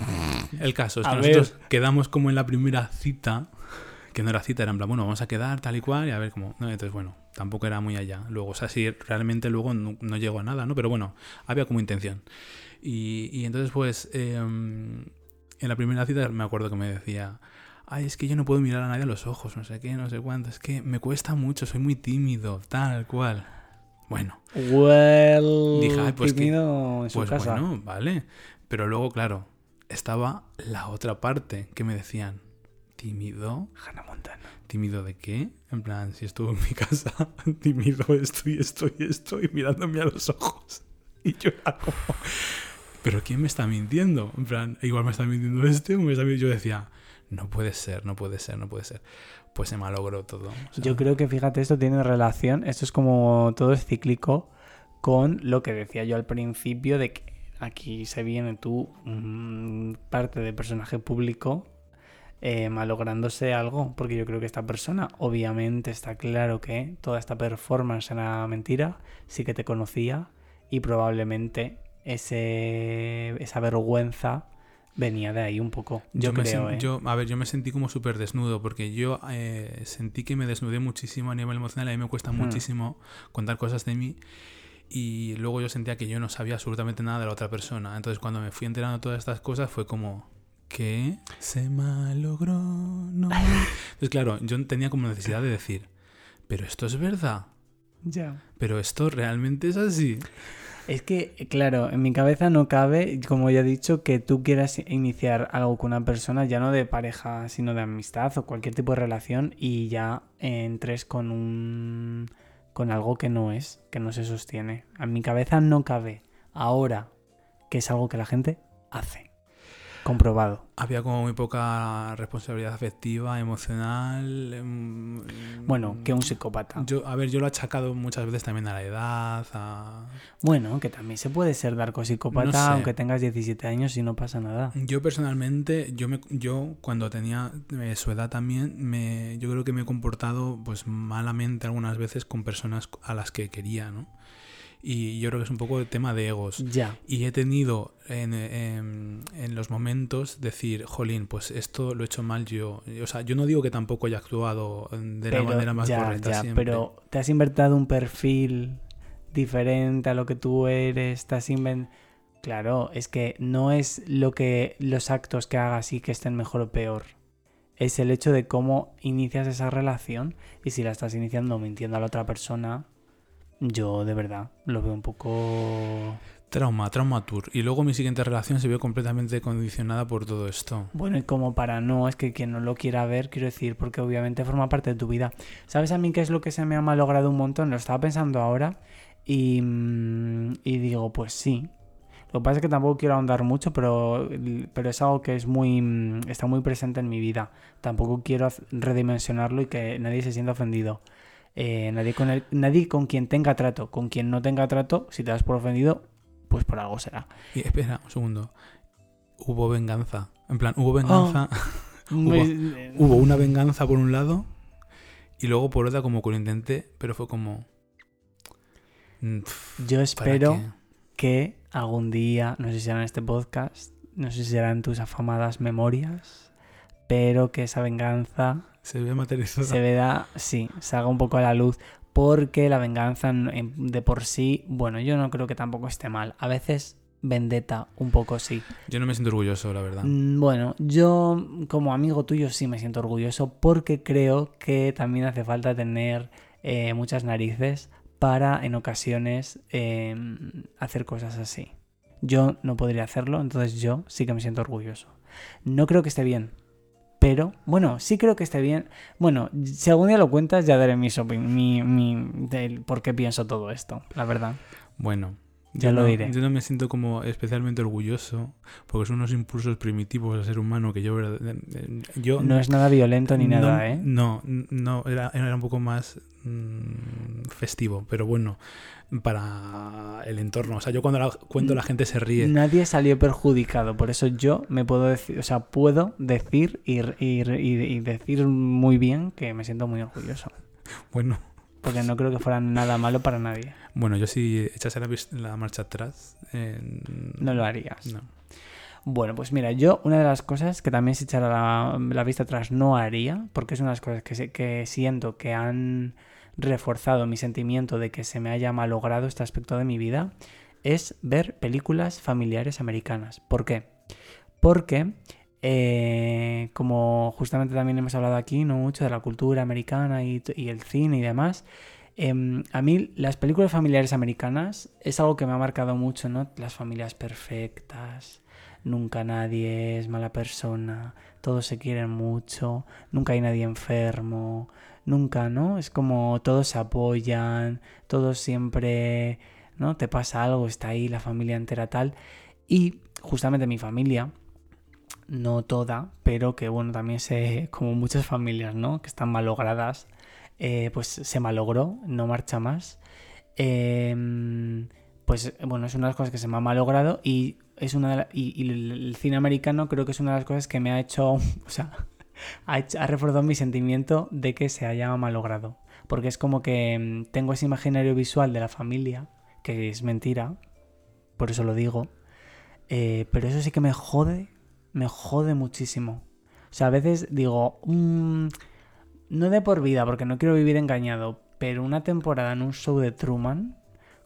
El caso es que A nosotros quedamos como en la primera cita, que no era cita, era en plan, bueno, vamos a quedar tal y cual y a ver cómo. ¿no? Entonces, bueno, tampoco era muy allá. Luego, o sea, sí, realmente luego no, no llegó a nada, ¿no? Pero bueno, había como intención. Y, y entonces, pues, eh, en la primera cita me acuerdo que me decía, ay, es que yo no puedo mirar a nadie a los ojos, no sé qué, no sé cuánto, es que me cuesta mucho, soy muy tímido, tal cual. Bueno, Well, Dije, ay, pues que- tímido en su pues casa. bueno, vale. Pero luego, claro, estaba la otra parte que me decían, ¿tímido? Hannah Montana. ¿Tímido de qué? En plan, si estuvo en mi casa, tímido estoy, estoy, estoy mirándome a los ojos. Y yo era como, ¿pero quién me está mintiendo? En plan, igual me está mintiendo este o me está mintiendo. Yo decía, no puede ser, no puede ser, no puede ser. Pues se malogró todo. Yo creo que, fíjate, esto tiene relación, esto es como todo es cíclico, con lo que decía yo al principio de que aquí se viene tú, mm, parte de personaje público, eh, malográndose algo, porque yo creo que esta persona, obviamente está claro que toda esta performance era mentira, sí que te conocía y probablemente ese, esa vergüenza venía de ahí un poco. Yo, me creo, sen- ¿eh? yo- a ver, yo me sentí como súper desnudo porque yo eh, sentí que me desnudé muchísimo a nivel emocional. A mí me cuesta Hmm. muchísimo contar cosas de mí. Y luego yo sentía que yo no sabía absolutamente nada de la otra persona. Entonces cuando me fui enterando de todas estas cosas fue como... ¿Qué? Se malogró. No. Entonces claro, yo tenía como necesidad de decir, pero esto es verdad. Ya. Pero esto realmente es así. Es que, claro, en mi cabeza no cabe, como ya he dicho, que tú quieras iniciar algo con una persona, ya no de pareja, sino de amistad o cualquier tipo de relación, y ya entres con un. con algo que no es, que no se sostiene. En mi cabeza no cabe ahora que es algo que la gente hace. Comprobado. Había como muy poca responsabilidad afectiva, emocional. em, Bueno, que un psicópata. Yo, a ver, yo lo he achacado muchas veces también a la edad, a... Bueno, que también se puede ser narcopsicópata No sé. aunque tengas 17 años y no pasa nada. Yo personalmente, yo, me, yo cuando tenía eh, su edad también, me, yo creo que me he comportado pues malamente algunas veces con personas a las que quería, ¿no? Y yo creo que es un poco el tema de egos. Ya. Y he tenido en, en- en los momentos decir, jolín, pues esto lo he hecho mal yo. O sea, yo no digo que tampoco haya actuado de la manera más ya, correcta ya, siempre. pero te has inventado un perfil diferente a lo que tú eres, te has Claro, es que no es lo que los actos que hagas y que estén mejor o peor. Es el hecho de cómo inicias esa relación y si la estás iniciando mintiendo a la otra persona, yo de verdad lo veo un poco... Trauma, trauma tour. Y luego mi siguiente relación se vio completamente condicionada por todo esto. Bueno, y como para no, es que quien no lo quiera ver, quiero decir, porque obviamente forma parte de tu vida. ¿Sabes a mí qué es lo que se me ha malogrado un montón? Lo estaba pensando ahora y, mm, y digo, pues sí. Lo que pasa es que tampoco quiero ahondar mucho, pero, pero es algo que es muy, mm, está muy presente en mi vida. Tampoco quiero redimensionarlo y que nadie se sienta ofendido. Eh, nadie, con el- nadie con quien tenga trato. Con quien no tenga trato, si te das por ofendido, pues por algo será. Y espera, un segundo. Hubo venganza. En plan, hubo venganza. Muy- Hubo una venganza por un lado y luego por otra como que lo intenté, pero fue como... mm, Yo ¿para espero que algún día, no sé si será en este podcast, no sé si será en tus afamadas memorias, pero que esa venganza Se ve materializada. se vea, sí, salga un poco a la luz, porque la venganza en- en- de por sí, bueno, yo no creo que tampoco esté mal. A veces vendetta un poco sí. Yo no me siento orgulloso, la verdad. Mm, Bueno, yo como amigo tuyo sí me siento orgulloso porque creo que también hace falta tener eh, muchas narices para en ocasiones eh, hacer cosas así. Yo no podría hacerlo, entonces yo sí que me siento orgulloso. No creo que esté bien, pero bueno, sí creo que esté bien. Bueno, si algún día lo cuentas ya daré mis mi, mi, por qué pienso todo esto, la verdad. Bueno, Ya yo lo no- diré. Yo no me siento como especialmente orgulloso porque son unos impulsos primitivos del ser humano que yo... yo No es nada violento ni no- nada, ¿eh? No, no, era, era un poco más mm, festivo, pero bueno, para el entorno. O sea, yo cuando la cuento la gente se ríe. Nadie salió perjudicado, por eso yo me puedo decir, o sea, puedo decir y, y- y- y decir muy bien que me siento muy orgulloso. Bueno, Porque no creo que fuera nada malo para nadie. bueno, yo si echase la, marcha atrás... eh, No lo harías. No. Bueno, pues mira, yo una de las cosas que también si echara la, la vista atrás no haría, porque es una de las cosas que, que siento que han reforzado mi sentimiento de que se me haya malogrado este aspecto de mi vida, es ver películas familiares americanas. ¿Por qué? Porque, eh, como justamente también hemos hablado aquí, no mucho de la cultura americana y, el cine y demás, em, a mí las películas familiares americanas es algo que me ha marcado mucho, ¿no? Las familias perfectas, nunca nadie es mala persona, todos se quieren mucho, nunca hay nadie enfermo, nunca, ¿no? Es como todos se apoyan, todos siempre, ¿no? Te pasa algo, está ahí la familia entera tal. Y justamente mi familia, no toda, pero que bueno, también sé, como muchas familias, ¿no? Que están malogradas, eh, pues se malogró, no marcha más. Em, pues bueno, es una de las cosas que se me ha malogrado y es una y, el, cine americano creo que es una de las cosas que me ha hecho, o sea, ha, reforzado mi sentimiento de que se haya malogrado. Porque es como que mm, tengo ese imaginario visual de la familia, que es mentira, por eso lo digo, eh, pero eso sí que me jode, me jode muchísimo. O sea, a veces digo, mm, no de por vida, porque no quiero vivir engañado, pero una temporada en un show de Truman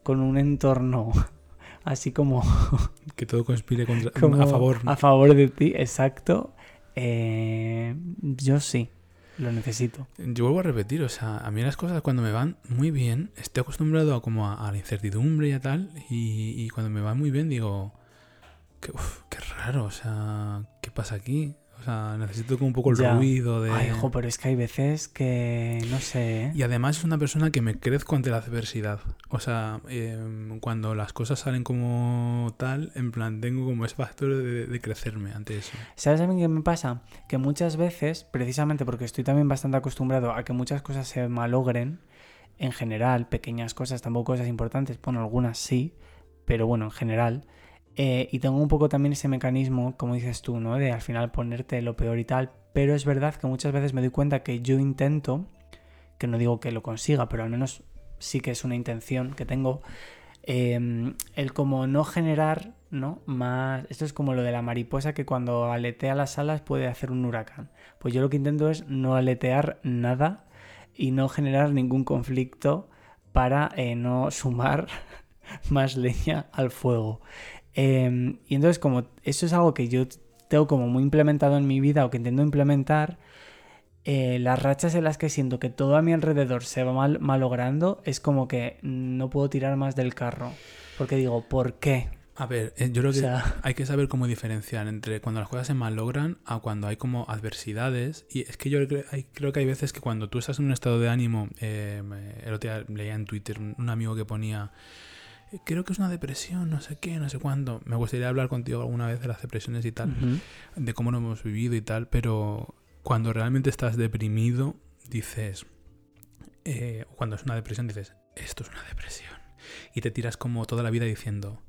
con un entorno así como, Que todo conspire contra, como a favor. a favor de ti, exacto. eh, yo sí, lo necesito. Yo vuelvo a repetir, o sea, a mí las cosas cuando me van muy bien, estoy acostumbrado a como a, a la incertidumbre y a tal, y, y cuando me va muy bien digo, que, uf, qué raro, o sea, ¿qué pasa aquí? O sea, necesito como un poco el Ya. ruido de... Ay, hijo, pero es que hay veces que no sé. ¿eh? Y además es una persona que me crezco ante la adversidad. O sea, em, cuando las cosas salen como tal, en plan, tengo como ese factor de, de crecerme ante eso. ¿Sabes a mí qué me pasa? Que muchas veces, precisamente porque estoy también bastante acostumbrado a que muchas cosas se malogren, en general, pequeñas cosas, tampoco cosas importantes, bueno, algunas sí, pero bueno, en general. Eh, y tengo un poco también ese mecanismo, como dices tú, ¿no? De al final ponerte lo peor y tal. Pero es verdad que muchas veces me doy cuenta que yo intento, que no digo que lo consiga, pero al menos sí que es una intención que tengo, eh, el como no generar, ¿no? Más. Esto es como lo de la mariposa que cuando aletea las alas puede hacer un huracán. Pues yo lo que intento es no aletear nada y no generar ningún conflicto para eh, no sumar más leña al fuego. Eh, y entonces, como eso es algo que yo tengo como muy implementado en mi vida o que intento implementar, eh, las rachas en las que siento que todo a mi alrededor se va mal, malogrando es como que no puedo tirar más del carro. Porque digo, ¿por qué? A ver, eh, yo creo O que sea, hay que saber cómo diferenciar entre cuando las cosas se malogran a cuando hay como adversidades. Y es que yo creo que hay veces que cuando tú estás en un estado de ánimo, eh, el otro día leía en Twitter un, amigo que ponía, "Eh, creo que es una depresión, no sé qué, no sé cuándo. Me gustaría hablar contigo alguna vez de las depresiones y tal, de cómo lo hemos vivido y tal, pero cuando realmente estás deprimido, dices, eh, cuando es una depresión, dices, esto es una depresión. Y te tiras como toda la vida diciendo,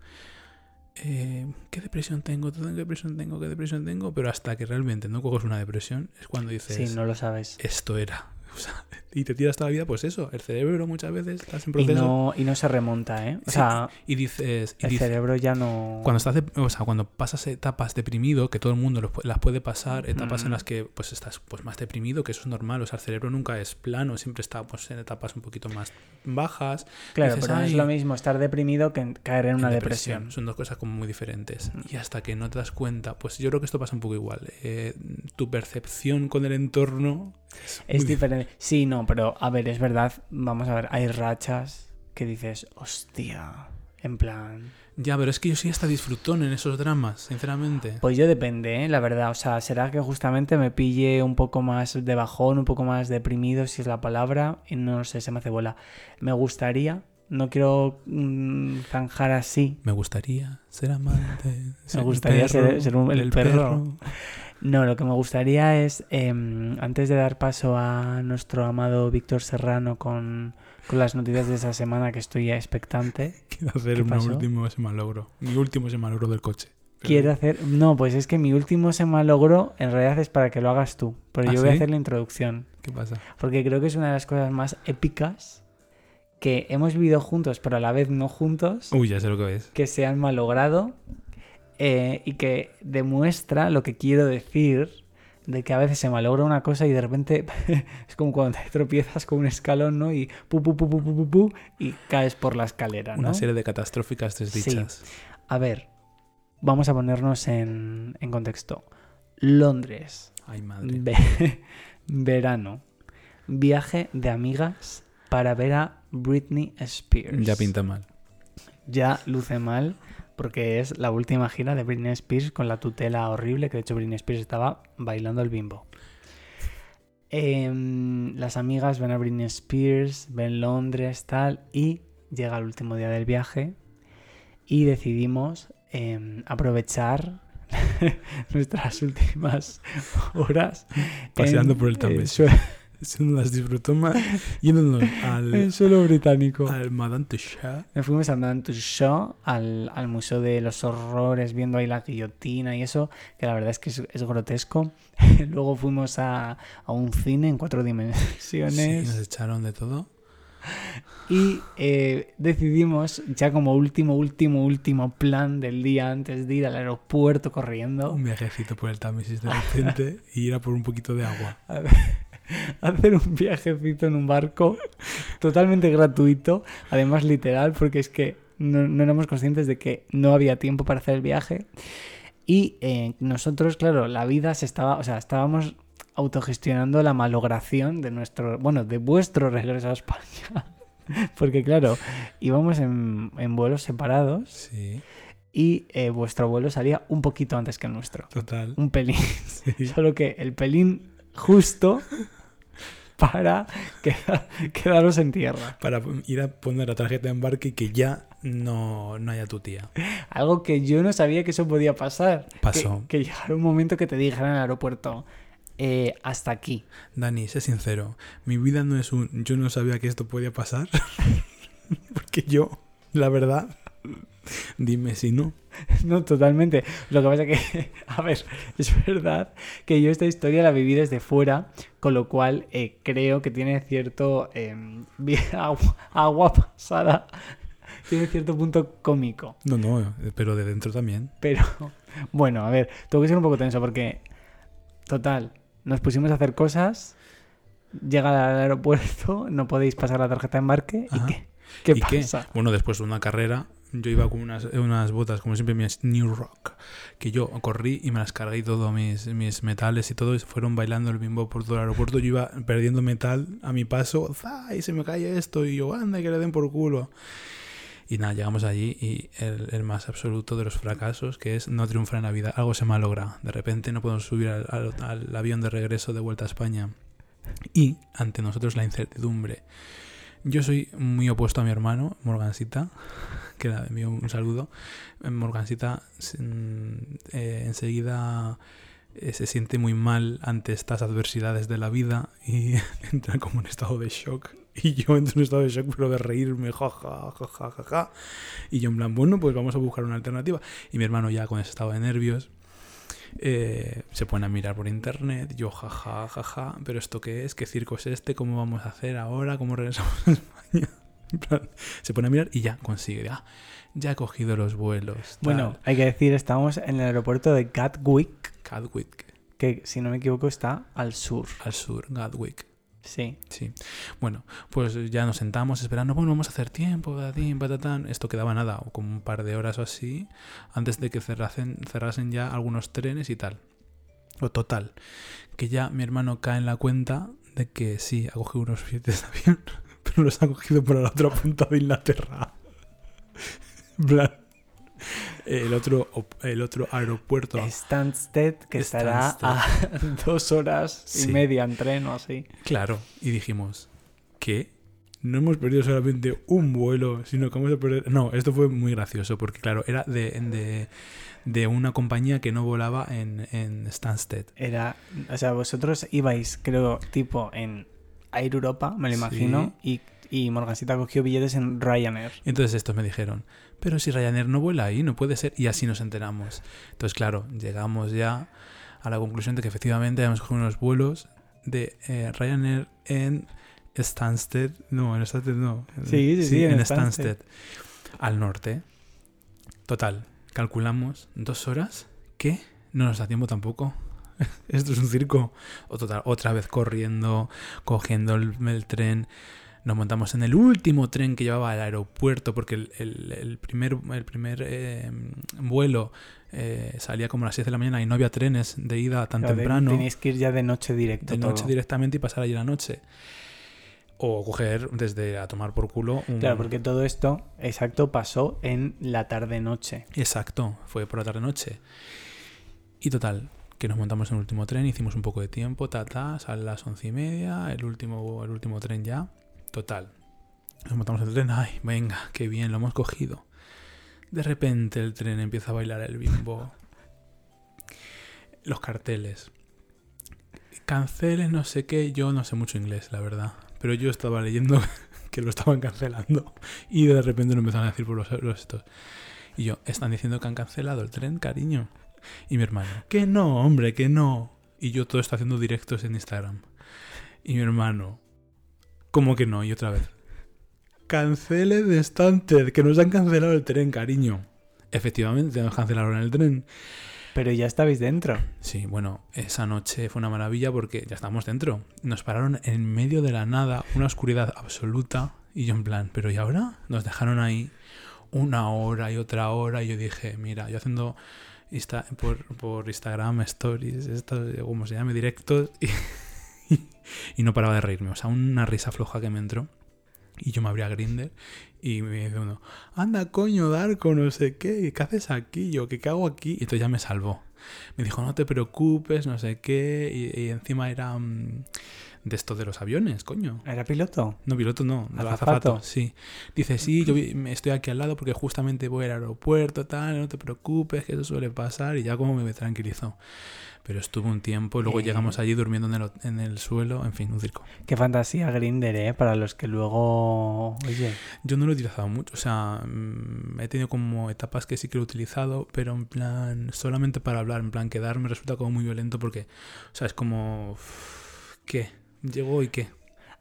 eh, ¿qué depresión tengo? ¿Qué depresión tengo? ¿Qué depresión tengo? Pero hasta que realmente no coges una depresión es cuando dices, sí, no lo sabes. esto era. O sea, y te tiras toda la vida, pues eso, el cerebro muchas veces estás en Y proceso no, y no se remonta, ¿eh? O Sí, sea, y dices, y el dices cerebro ya no... cuando estás de- o sea, cuando pasas etapas deprimido, que todo el mundo los las puede pasar, etapas en Mm. las que pues estás pues más deprimido, que eso es normal, o sea, el cerebro nunca es plano, siempre está pues en etapas un poquito más bajas. Claro, dices, pero no es "Ay, lo mismo estar deprimido que caer en una en depresión. Son dos cosas como muy diferentes. Mm. Y hasta que no te das cuenta, pues yo creo que esto pasa un poco igual. Eh, tu percepción con el entorno es, diferente. Sí, no, pero a ver, es verdad. Vamos a ver, hay rachas que dices, hostia, en plan. Ya, pero es que yo sí hasta disfrutón en esos dramas, sinceramente. Pues yo depende, ¿eh? la verdad. O sea, será que justamente me pille un poco más de bajón, un poco más deprimido, si es la palabra, y no sé, se me hace bola. Me gustaría, no quiero mm, zanjar así. Me gustaría ser amante. ser el gustaría ser- perro, ser un- el perro. No, lo que me gustaría es, em, antes de dar paso a nuestro amado Víctor Serrano con, con las noticias de esa semana que estoy ya expectante, Quiero hacer ¿Qué un último ese malogro. Mi último ese malogro del coche. Pero- quiero hacer... No, pues es que mi último se malogró, en realidad es para que lo hagas tú, pero ¿Ah, yo voy a hacer la introducción, ¿Qué pasa? porque creo que es una de las cosas más épicas que hemos vivido juntos, pero a la vez no juntos, Uy, ya sé lo que ves. que se han malogrado eh, y que demuestra lo que quiero decir de que a veces se malogra una cosa y de repente es como cuando te tropiezas con un escalón, ¿no? Y pu, pu, pu, pu, pu, pu, pu, y caes por la escalera, ¿no? Una serie de catastróficas desdichas. A ver, vamos a ponernos en, en contexto. Londres, Ay, madre. ve- verano, viaje de amigas para ver a Britney Spears. Ya pinta mal. ya luce mal porque es la última gira de Britney Spears con la tutela horrible que de hecho Britney Spears estaba bailando el bimbo. Em, las amigas ven a Britney Spears, ven Londres, tal, y llega el último día del viaje y decidimos em, aprovechar nuestras últimas horas Paseando en, por el se nos las disfrutó más yéndonos al, El suelo británico. al Madame Tussauds. Nos fuimos a Madame Tussauds, al, al Museo de los Horrores, viendo ahí la guillotina y eso, que la verdad es que es, es grotesco. Luego fuimos a, a un cine en cuatro Sí, dimensiones. nos echaron de todo. Y eh, decidimos, ya como último, último, último plan del día antes de ir al aeropuerto corriendo, Un viajecito por el Támesis de repente y ir a por un poquito de agua. a ver, hacer un viajecito en un barco totalmente gratuito, además literal, porque es que no, no éramos conscientes de que no había tiempo para hacer el viaje. Y eh, nosotros, claro, la vida se estaba, o sea, estábamos autogestionando la malogración de nuestro, bueno, de vuestro regreso a España. Porque claro, íbamos en, en vuelos separados Sí, y eh, vuestro vuelo salía un poquito antes que el nuestro. total. Un pelín. Sí. Solo que el pelín justo para queda- quedaros en tierra. Para ir a poner la tarjeta de embarque y que ya no, no haya tu tía. Algo que yo no sabía que eso podía pasar. Pasó. Que, llegara un momento que te dijeran en el aeropuerto, eh, hasta aquí. Dani, sé sincero, mi vida no es un yo no sabía que esto podía pasar. Porque yo, la verdad, dime si no. No, totalmente. Lo que pasa que, a ver, es verdad que yo esta historia la viví desde fuera, con lo cual eh, creo que tiene cierto eh, vi- agua, agua pasada, tiene cierto punto cómico. No, no, pero de dentro también. Pero bueno, a ver, tengo que ser un poco tenso porque, total, nos pusimos a hacer cosas, llega al aeropuerto, no podéis pasar la tarjeta de embarque Ajá. y ¿qué? ¿Qué ¿Y qué? pasa? Bueno, después de una carrera, yo iba con unas, unas botas, como siempre, mis New Rock, que yo corrí y me las cargué y todo, mis, mis metales y todo, y fueron bailando el bimbo por todo el aeropuerto. Yo iba perdiendo metal a mi paso, ¡za! y se me cae esto, y yo, anda, que le den por culo. Y nada, llegamos allí y el, el más absoluto de los fracasos, que es no triunfar en la vida. Algo se malogra. De repente no podemos subir al- al avión de regreso de vuelta a España. Y ante nosotros la incertidumbre. Yo soy muy opuesto a mi hermano, Morgancita, que le envío un saludo. Eh, Morgancita eh, enseguida eh, se siente muy mal ante estas adversidades de la vida y entra como en estado de shock. Y yo entro en estado de shock, pero de reírme, ja, ja, ja, ja, ja, ja. Y yo en plan, bueno, pues vamos a buscar una alternativa. Y mi hermano ya con ese estado de nervios eh, se pone a mirar por internet, yo jaja, jaja, pero ¿esto qué es? ¿Qué circo es este? ¿Cómo vamos a hacer ahora? ¿Cómo regresamos a España? Se pone a mirar y ya consigue, ah, ya he cogido los vuelos. tal. Bueno, hay que decir, estamos en el aeropuerto de Gatwick, Gatwick, que si no me equivoco está al sur. al sur, Gatwick. Sí. Sí. Bueno, pues ya nos sentamos esperando, bueno, vamos a hacer tiempo, patatín, patatán. Esto quedaba nada, o como un par de horas o así, antes de que cerrasen, cerrasen ya algunos trenes y tal. O total, que ya mi hermano cae en la cuenta de que sí, ha cogido unos billetes de avión, pero los ha cogido por la otra punta de Inglaterra. En plan, el otro, el otro aeropuerto. Stansted, que estará a dos horas Sí. y media en tren o así. Claro, y dijimos, ¿qué? No hemos perdido solamente un vuelo, sino que vamos a perder... No, esto fue muy gracioso, porque claro, era de, de, de una compañía que no volaba en, en Stansted. Era, o sea, vosotros ibais, creo, tipo en Air Europa, me lo Sí. imagino, y, y Morgancita cogió billetes en Ryanair. Entonces estos me dijeron, pero si Ryanair no vuela ahí, no puede ser. Y así nos enteramos. Entonces, claro, llegamos ya a la conclusión de que efectivamente habíamos cogido unos vuelos de eh, Ryanair en Stansted. No, en Stansted no. Sí, sí, sí, en en Stansted. Stansted. Al norte. Total, calculamos dos horas. ¿Qué? No nos da tiempo tampoco. Esto es un circo. O total, otra vez corriendo, cogiendo el, el tren. Nos montamos en el último tren que llevaba al aeropuerto porque el, el- el primer, el primer eh, vuelo eh, salía como a las 6 de la mañana y no había trenes de ida tan Claro, temprano. Teníais que ir ya de noche directo. De noche directamente y pasar allí la noche. O coger desde a tomar por culo un... Claro, porque todo esto, exacto, pasó en la tarde-noche. Exacto, fue por la tarde-noche. Y total, que nos montamos en el último tren, hicimos un poco de tiempo, ta, ta, sale a las once y media, el último, el último tren ya. Total, nos montamos en el tren, ay, venga, qué bien, lo hemos cogido. De repente el tren empieza a bailar el bimbo. Los carteles. cancele no sé qué. Yo no sé mucho inglés, la verdad. Pero yo estaba leyendo que lo estaban cancelando. Y de repente lo empezaron a decir por los, los estos. Y yo, están diciendo que han cancelado el tren, cariño. Y mi hermano, que no, hombre, que no. Y yo todo está haciendo directos en Instagram. Y mi hermano, ¿cómo que no? Y otra vez, cancele de Stunted, que nos han cancelado el tren, cariño. Efectivamente, nos cancelaron el tren. Pero ya estabais dentro. Sí, bueno, esa noche fue una maravilla porque ya estamos dentro. Nos pararon en medio de la nada, una oscuridad absoluta. Y yo en plan, ¿pero y ahora? Nos dejaron ahí una hora y otra hora. Y yo dije, mira, yo haciendo Insta- por, por Instagram stories, esto, como se llame, directos. Y, y no paraba de reírme. O sea, una risa floja que me entró. Y yo me abría Grinder y me dice uno, anda coño, Darko, no sé qué, ¿qué haces aquí? Yo, ¿qué, hago aquí? Y entonces ya me salvó. Me dijo, no te preocupes, no sé qué. Y, y encima era mm, de esto de los aviones, coño. ¿Era piloto? No, piloto no, ¿Azafato? azafato, sí. Dice, sí, yo estoy aquí al lado porque justamente voy al aeropuerto, tal, no te preocupes, que eso suele pasar. Y ya como me tranquilizó. Pero estuvo un tiempo y luego Eh. llegamos allí durmiendo en el, en el suelo, en fin, un circo. Qué fantasía Grinder, ¿eh? Para los que luego... Oye, Yo no lo he utilizado mucho, o sea, mm, he tenido como etapas que sí que lo he utilizado, pero en plan, solamente para hablar, en plan, quedarme resulta como muy violento porque, o sea, es como, ¿qué? Llegó y qué.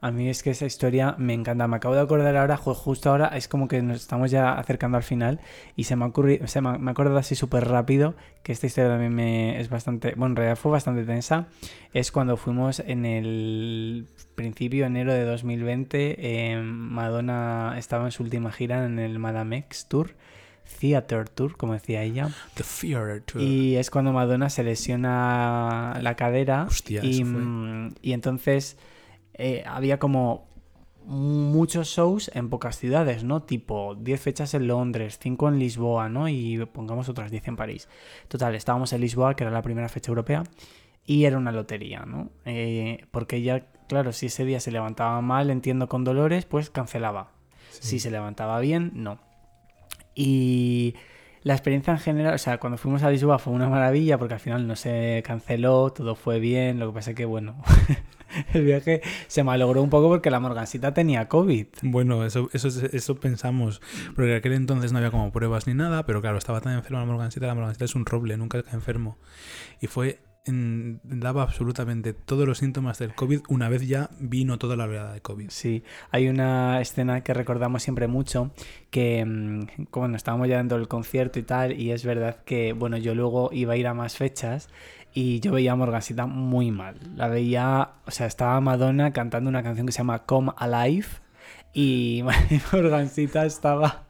A mí es que esa historia me encanta. Me acabo de acordar ahora, ju- justo ahora, es como que nos estamos ya acercando al final y se me ha ocurrido, se me, me acordado así súper rápido que esta historia también me es bastante, bueno, en realidad fue bastante tensa. Es cuando fuimos en el principio, enero de 2020, eh, Madonna estaba en su última gira en el Madame X Tour. Theater Tour, como decía ella. The Fear Tour. Y es cuando Madonna se lesiona la cadera. Hostia, y, eso fue. mm, y entonces eh, había como muchos shows en pocas ciudades, ¿no? Tipo 10 fechas en Londres, 5 en Lisboa, ¿no? Y pongamos otras 10 en París. Total, estábamos en Lisboa, que era la primera fecha europea, y era una lotería, ¿no? Eh, porque ella, claro, si ese día se levantaba mal, entiendo con dolores, pues cancelaba. Si se levantaba bien, no. Y la experiencia en general, o sea, cuando fuimos a Lisboa fue una maravilla porque al final no se canceló, todo fue bien, lo que pasa es que, bueno, el viaje se malogró un poco porque la Morgancita tenía COVID. Bueno, eso, eso, eso pensamos, porque en aquel entonces no había como pruebas ni nada, pero claro, estaba tan enferma la morgancita, la morgancita es un roble, nunca está enfermo. Y fue, daba absolutamente todos los síntomas del COVID una vez ya vino toda la oleada de COVID. Sí, hay una escena que recordamos siempre mucho, que mm, bueno, estábamos ya dentro del concierto y tal, y es verdad que, bueno, yo luego iba a ir a más fechas y yo veía a Morgancita muy mal. La veía, o sea, estaba Madonna cantando una canción que se llama Come Alive y Morgancita estaba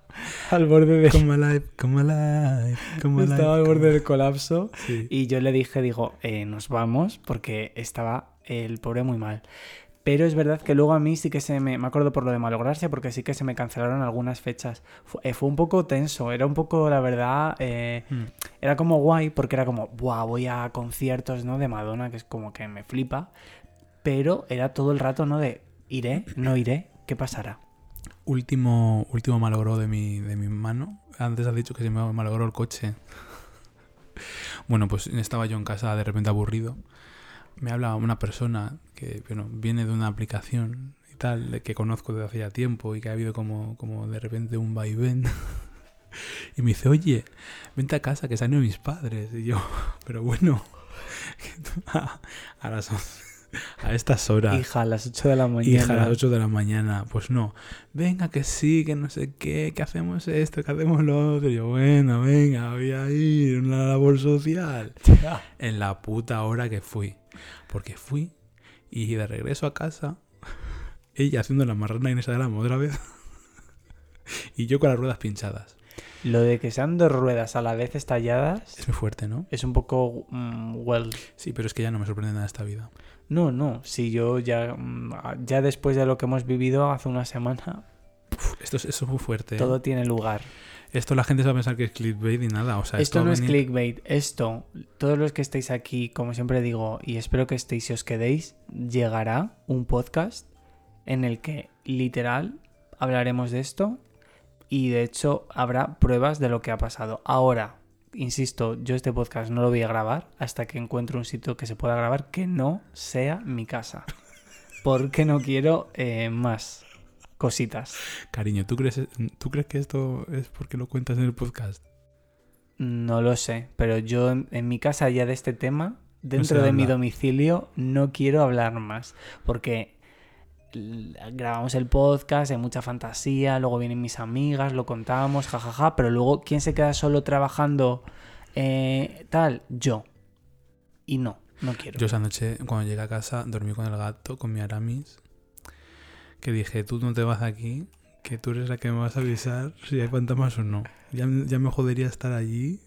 al borde de... Come alive, come alive, come alive. Estaba al borde del colapso Sí. y yo le dije, digo, eh, nos vamos porque estaba el pobre muy mal. Pero es verdad que luego a mí sí que se me, me acuerdo por lo de malograrse, porque sí que se me cancelaron algunas fechas. Fu- eh, fue un poco tenso, era un poco, la verdad, eh, Mm. era como guay, porque era como, Buah, voy a conciertos, ¿no? De Madonna, que es como que me flipa. Pero era todo el rato, ¿no? De, iré, no iré, ¿qué pasará? Último, último malogro de mi, de mi mano. Antes has dicho que se me malogró el coche. Bueno, pues estaba yo en casa de repente aburrido. Me habla una persona que bueno, viene de una aplicación y tal, que conozco desde hace ya tiempo y que ha habido como, como de repente un vaivén. Y me dice, oye, vente a casa que se han ido mis padres. Y yo, pero bueno, a, las, a estas horas. Hija, a las 8 de la mañana. Hija, a las 8 de la mañana. Pues no. Venga, que sí, que no sé qué, que hacemos esto, que hacemos lo otro. Y yo, bueno, venga, voy a ir a una labor social. En la puta hora que fui. Porque fui y de regreso a casa, ella haciendo la marrana en esa de la otra vez. y yo con las ruedas pinchadas. Lo de que sean dos ruedas a la vez estalladas Es muy fuerte, ¿no? es un poco mm, well. Sí, pero es que ya no me sorprende nada esta vida. No, no, si yo ya, mm, ya después de lo que hemos vivido hace una semana, Uf, esto es, eso es muy fuerte. ¿eh? todo tiene lugar. Esto la gente se va a pensar que es clickbait y nada. O sea, esto no es clickbait, esto, todos los que estéis aquí, como siempre digo, y espero que estéis y os quedéis, llegará un podcast en el que literal hablaremos de esto y de hecho habrá pruebas de lo que ha pasado. Ahora, insisto, yo este podcast no lo voy a grabar hasta que encuentre un sitio que se pueda grabar que no sea mi casa. Porque no quiero eh, más cositas. Cariño, ¿tú crees, ¿tú crees que esto es porque lo cuentas en el podcast? No lo sé, pero yo en, en mi casa ya de este tema, dentro de mi domicilio, no quiero hablar más. Porque grabamos el podcast, hay mucha fantasía, luego vienen mis amigas, lo contamos, jajaja, pero luego, ¿quién se queda solo trabajando eh, tal? Yo. Y no, no quiero. Yo esa noche, cuando llegué a casa, dormí con el gato, con mi Aramis, que dije, tú no te vas de aquí, que tú eres la que me vas a avisar si hay fantasmas o no. Ya, ya me jodería estar allí,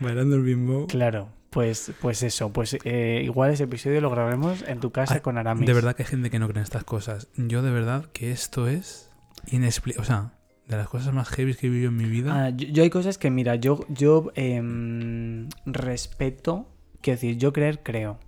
bailando el bimbo. Claro, pues, pues eso, pues eh, igual ese episodio lo grabaremos en tu casa Ah, con Aramis. De verdad que hay gente que no cree en estas cosas. Yo de verdad que esto es inexplicable. O sea, de las cosas más heavy que he vivido en mi vida. Ah, yo, yo hay cosas que, mira, yo, yo em, respeto, quiero decir, yo creer, creo.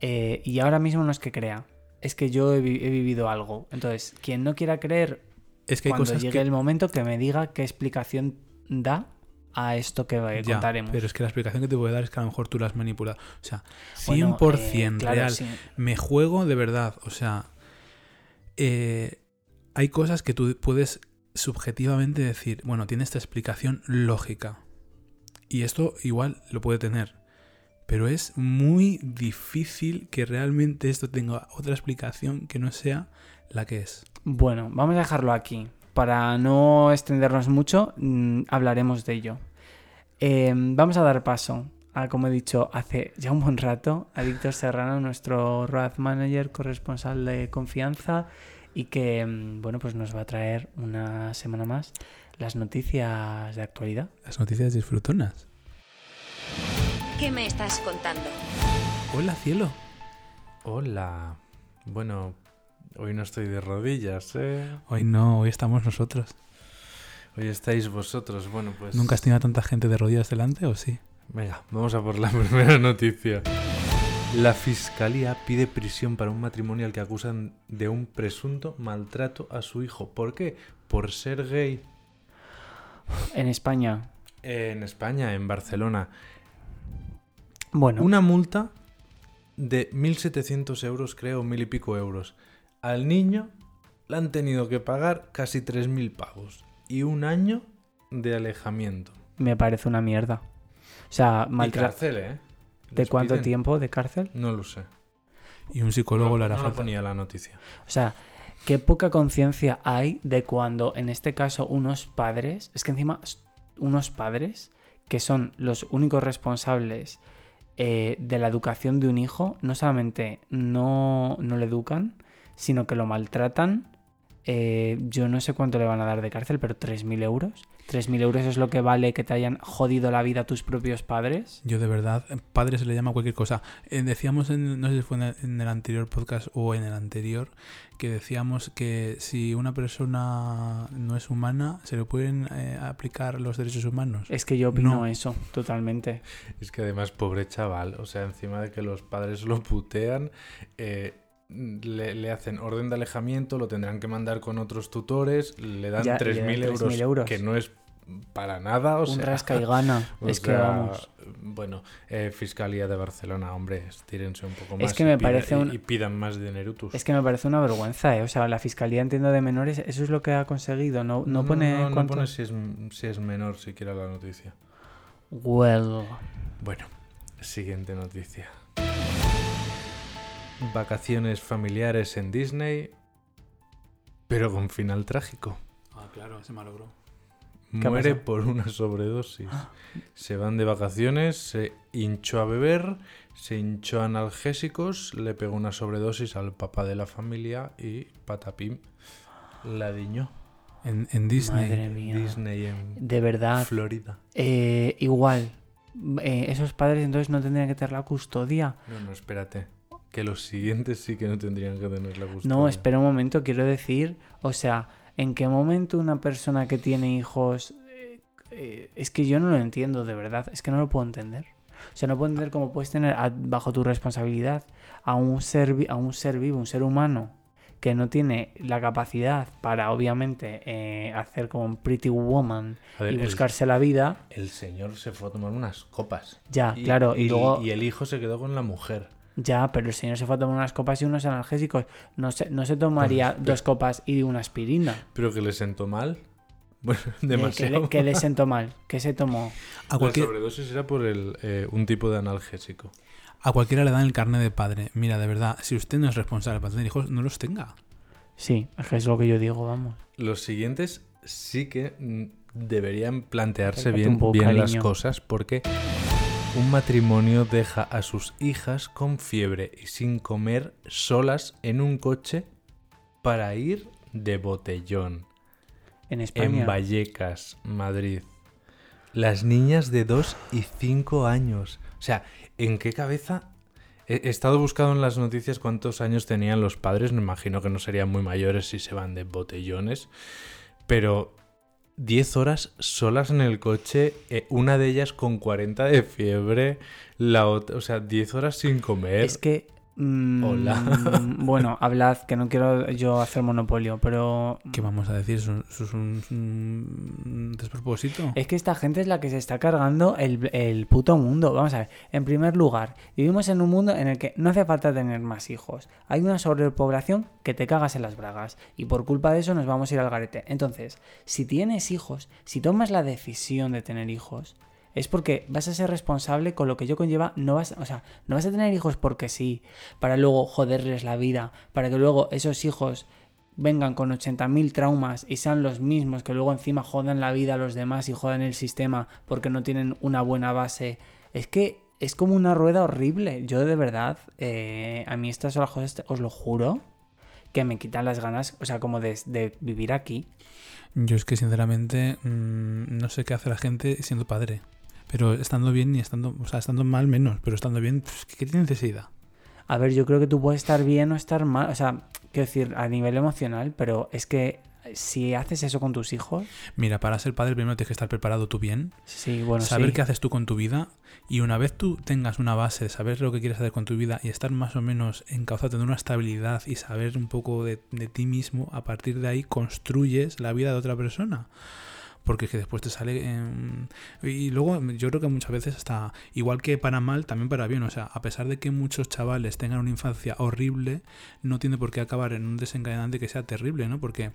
Eh, y ahora mismo no es que crea, es que yo he, vi- he vivido algo. Entonces, quien no quiera creer, es que hay cuando cosas llegue que... el momento, que me diga qué explicación da a esto que Ya, contaremos. pero es que la explicación que te voy a dar es que a lo mejor tú la has manipulado. O sea, 100% Bueno, eh, claro, real. sí. Me juego de verdad. O sea, eh, hay cosas que tú puedes subjetivamente decir, bueno, tiene esta explicación lógica. Y esto igual lo puede tener. Pero es muy difícil que realmente esto tenga otra explicación que no sea la que es. Bueno, vamos a dejarlo aquí. Para no extendernos mucho, mm, hablaremos de ello. Eh, vamos a dar paso a, como he dicho hace ya un buen rato, a Víctor Serrano, nuestro Road Manager, corresponsal de confianza, y que, mm, bueno, pues nos va a traer una semana más las noticias de actualidad. Las noticias disfrutonas. ¿Qué me estás contando? Hola, cielo. Hola. Bueno, hoy no estoy de rodillas, ¿eh? Hoy no, hoy estamos nosotros. Hoy estáis vosotros. Bueno, pues... ¿Nunca has tenido a tanta gente de rodillas delante o sí? Venga, vamos a por la primera noticia. La fiscalía pide prisión para un matrimonio al que acusan de un presunto maltrato a su hijo. ¿Por qué? Por ser gay. En España, En España, en Barcelona. bueno, Una multa de 1.700 euros, creo, mil y pico euros. Al niño le han tenido que pagar casi 3.000 pavos. Y un año de alejamiento. me parece una mierda. O sea, Y maltra- cárcel, ¿eh? ¿De cuánto piden. tiempo de cárcel? No lo sé. Y un psicólogo le hará no falta. ponía la noticia. O sea, qué poca conciencia hay de cuando, en este caso, unos padres, es que encima unos padres que son los únicos responsables eh, de la educación de un hijo, no solamente no, no le educan, sino que lo maltratan. Eh, yo no sé cuánto le van a dar de cárcel, pero 3.000 euros. 3.000 euros es lo que vale que te hayan jodido la vida tus propios padres. Yo de verdad, padre se le llama cualquier cosa. Eh, decíamos, en, no sé si fue en el, en el anterior podcast o en el anterior, que decíamos que si una persona no es humana, se le pueden eh, aplicar los derechos humanos. Es que yo opino No. eso, totalmente. Es que además, pobre chaval, o sea, encima de que los padres lo putean, eh, le, le hacen orden de alejamiento, lo tendrán que mandar con otros tutores, le dan Ya, y le dan 3.000 euros, 3.000 euros. que no es para nada, o Un sea... rasca y gana. es que vamos. Bueno, eh, Fiscalía de Barcelona, hombre, estírense un poco Es más. que y me pida- parece y- un- y pidan más dinerutus. Es que me parece una vergüenza, ¿eh? O sea, la Fiscalía Entiendo de Menores, eso es lo que ha conseguido. No, no pone no, no cuánto- pone si es, si es menor siquiera la noticia. Well. Bueno, siguiente noticia. Vacaciones familiares en Disney, pero con final trágico. Ah, claro, se malogró. ¿Qué ha Muere por una sobredosis. Se van de vacaciones, se hinchó a beber, se hinchó a analgésicos, le pegó una sobredosis al papá de la familia y patapim, la diñó. En, en Disney. Madre mía. Disney en De verdad. Florida. eh, igual. eh, esos padres entonces no tendrían que tener la custodia. No, no, espérate. Que los siguientes sí que no tendrían que tener la custodia. No, espera un momento, quiero decir, o sea, ¿en qué momento una persona que tiene hijos... eh, eh, es que yo no lo entiendo, de verdad, es que no lo puedo entender. O sea, no puedo entender cómo puedes tener a- bajo tu responsabilidad a un, ser, a un ser vivo, un ser humano, que no tiene la capacidad para, obviamente, eh, hacer como un pretty woman ver, y el- buscarse la vida, El señor se fue a tomar unas copas. ya, claro, y, luego... y el hijo se quedó con la mujer. Ya, pero el señor se fue a tomar unas copas y unos analgésicos. No se, no se tomaría dos copas y una aspirina. Pero que le sentó mal. Bueno, Eh, ¿Qué demasiado. le, qué le sentó mal? ¿Qué se tomó? A, La cualquier- sobredosis era por el, eh, un tipo de analgésico. a cualquiera le dan el carnet de padre. Mira, de verdad, si usted no es responsable para tener hijos, no los tenga. Sí, es que es lo que yo digo, vamos. Los siguientes sí que mm, deberían plantearse bien, poco, bien las cosas porque un matrimonio deja a sus hijas con fiebre y sin comer solas en un coche para ir de botellón En España. en Vallecas, Madrid. Las niñas de 2 y 5 años. O sea, ¿en qué cabeza? He, estado buscando en las noticias cuántos años tenían los padres. Me imagino que no serían muy mayores si se van de botellones. Pero 10 horas solas en el coche, eh, una de ellas con 40 de fiebre, la otra, o sea, 10 horas sin comer. Es que. Mm, Hola. bueno, hablad, que no quiero yo hacer monopolio, pero. ¿Qué vamos a decir? ¿Eso, eso es un, un despropósito? Es que esta gente es la que se está cargando el, el puto mundo. Vamos a ver, en primer lugar, vivimos en un mundo en el que no hace falta tener más hijos. Hay una sobrepoblación que te cagas en las bragas y por culpa de eso nos vamos a ir al garete. Entonces, si tienes hijos, si tomas la decisión de tener hijos, es porque vas a ser responsable con lo que yo conlleva. No vas, o sea, no vas a tener hijos porque sí, para luego joderles la vida, para que luego esos hijos vengan con 80.000 traumas y sean los mismos que luego encima jodan la vida a los demás y jodan el sistema porque no tienen una buena base. Es que es como una rueda horrible. Yo de verdad, eh, a mí estas son las cosas, os lo juro, que me quitan las ganas, o sea, como de, de vivir aquí. Yo es que sinceramente mm, no sé qué hace la gente siendo padre. Pero estando bien y estando, o sea, estando mal menos, pero estando bien, pues, ¿qué tiene necesidad? A ver, yo creo que tú puedes estar bien o estar mal, o sea, quiero decir, a nivel emocional, pero es que si haces eso con tus hijos, Mira, para ser padre primero tienes que estar preparado tú bien, sí, bueno, saber sí. qué haces tú con tu vida y una vez tú tengas una base de saber lo que quieres hacer con tu vida y estar más o menos encauzado, tener una estabilidad y saber un poco de, de ti mismo, a partir de ahí construyes la vida de otra persona. Porque es que después te sale... y luego yo creo que muchas veces hasta, igual que para mal, también para bien. O sea, a pesar de que muchos chavales tengan una infancia horrible, no tiene por qué acabar en un desencadenante que sea terrible, ¿no? Porque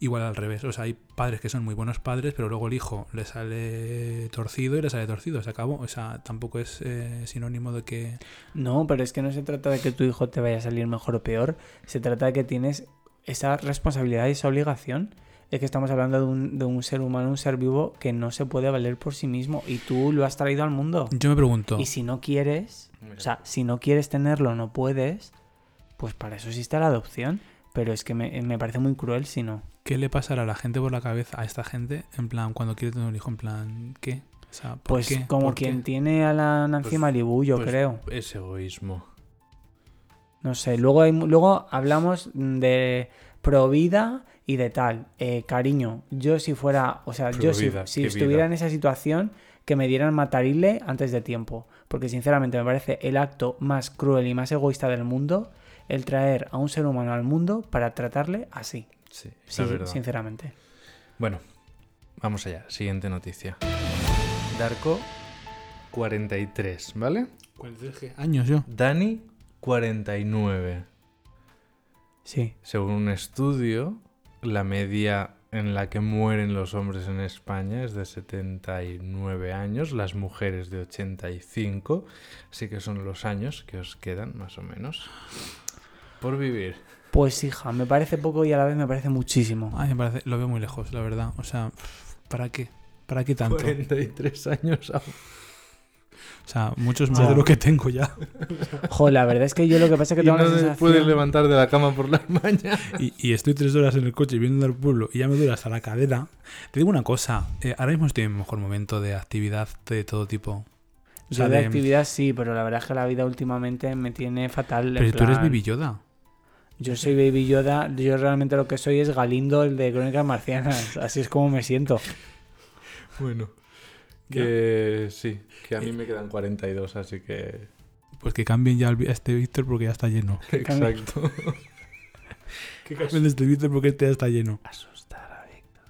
igual al revés. O sea, hay padres que son muy buenos padres, pero luego el hijo le sale torcido y le sale torcido. Se acabó. O sea, tampoco es eh, sinónimo de que... No, pero es que no se trata de que tu hijo te vaya a salir mejor o peor, se trata de que tienes esa responsabilidad y esa obligación. Es que estamos hablando de un, de un ser humano, un ser vivo que no se puede valer por sí mismo y tú lo has traído al mundo. Yo me pregunto... Y si no quieres, Mira. o sea, si no quieres tenerlo, no puedes, pues para eso existe la adopción. Pero es que me, me parece muy cruel si no. ¿Qué le pasará a la gente por la cabeza, a esta gente, en plan, cuando quiere tener un hijo, en plan, ¿qué? O sea, ¿por Pues qué? como ¿Por quien qué? tiene a la Nancy Pues- Malibu, yo Pues creo. Es egoísmo. No sé, luego, hay, luego hablamos de pro vida y de tal. Eh, cariño, yo si fuera, o sea, yo si, vida, si qué estuviera vida. en esa situación, que me dieran matarile antes de tiempo. Porque sinceramente me parece el acto más cruel y más egoísta del mundo el traer a un ser humano al mundo para tratarle así. Sí, Sí, la verdad. sinceramente. Bueno, vamos allá. Siguiente noticia. Darko, 43, ¿vale? 43 años yo. Dani, 49. Sí. Según un estudio, la media en la que mueren los hombres en España es de 79 años, las mujeres de 85, así que son los años que os quedan más o menos por vivir. Pues hija, me parece poco y a la vez me parece muchísimo. Ay, me parece, lo veo muy lejos, la verdad. O sea, ¿para qué? ¿Para qué tanto? 43 años aún. O sea, muchos más de lo que tengo ya. Jo, la verdad es que yo lo que pasa es que Y tengo no sensación... puedes levantar de la cama por las mañanas. Y, y estoy tres horas en el coche viendo al pueblo y ya me duele hasta la cadera. Te digo una cosa, eh, ahora mismo estoy en mejor momento de actividad de todo tipo. O Yo de de- actividad sí, pero la verdad es que la vida últimamente me tiene fatal. Pero tú eres Baby Yoda. Yo soy Baby Yoda, yo realmente lo que soy es Galindo, el de Crónicas Marcianas. Así es como me siento. Bueno, que sí, que a mí me quedan 42, así que... Pues que cambien ya a este Víctor porque ya está lleno. Exacto. ¿Qué camión de este Víctor? Porque este ya está lleno. Asustar a Víctor.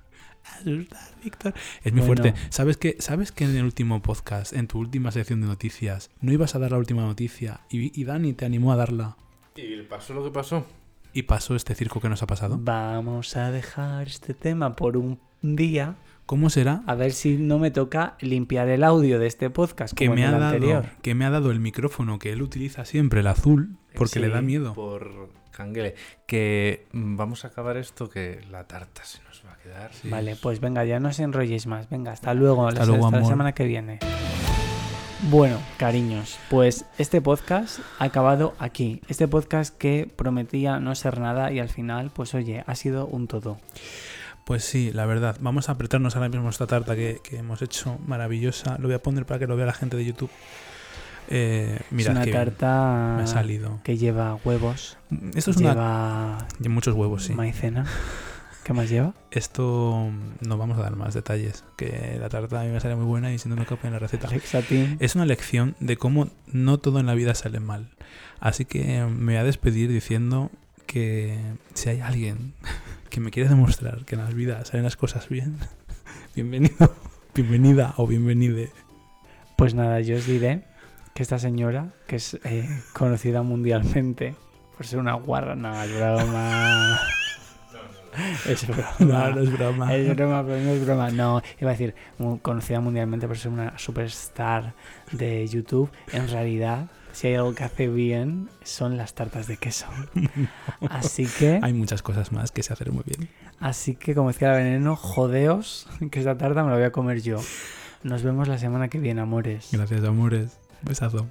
Asustar, Víctor. Es muy Bueno. fuerte. ¿Sabes que, ¿Sabes que en el último podcast, en tu última sección de noticias, no ibas a dar la última noticia y, y Dani te animó a darla? ¿Y le pasó lo que pasó? ¿Y pasó este circo que nos ha pasado? Vamos a dejar este tema por un día. ¿Cómo será A ver si no me toca limpiar el audio de este podcast que como me, en ha dado, anterior. que me ha dado el micrófono que él utiliza siempre, el azul, porque le da miedo? Por Canguele. Que mm, vamos a acabar esto, que la tarta se nos va a quedar. Vale, pues venga, ya no os enrolléis más. Venga, hasta luego. Hasta la- luego, hasta la semana que viene. Bueno, cariños, pues este podcast ha acabado aquí. Este podcast que prometía no ser nada y al final, pues oye, ha sido un todo. Pues sí, la verdad. Vamos a apretarnos ahora mismo esta tarta que, que hemos hecho maravillosa. Lo voy a poner para que lo vea la gente de YouTube. Eh, mirad es una tarta me ha salido. que lleva huevos, Esto es una... lleva y Muchos huevos, sí. maicena. ¿Qué más lleva? Esto no vamos a dar más detalles. Que la tarta a mí me sale muy buena y si no me copia en la receta. Es una lección de cómo no todo en la vida sale mal. Así que me voy a despedir diciendo que si hay alguien que me quiere demostrar que en la vida salen las cosas bien, bienvenido, bienvenida o bienvenide. Pues nada, yo os diré que esta señora, que es eh, conocida mundialmente por ser una guarra, no, es broma. Es broma. No, no es broma. Es broma, pero no es broma. No, iba a decir, conocida mundialmente por ser una superstar de YouTube. En realidad, si hay algo que hace bien, son las tartas de queso. Así que, Hay muchas cosas más que se hacen muy bien. así que como decía la veneno, jodeos, que esta tarta me la voy a comer yo. Nos vemos la semana que viene, amores. Gracias, amores. Besazo.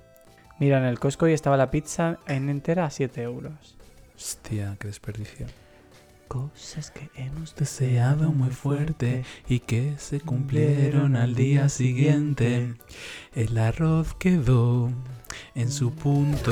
Mira, en el Costco hoy estaba la pizza en entera a 7 euros. Hostia, qué desperdicio. Cosas que hemos Deseado muy fuerte y que se cumplieron al día siguiente. El arroz quedó en su punto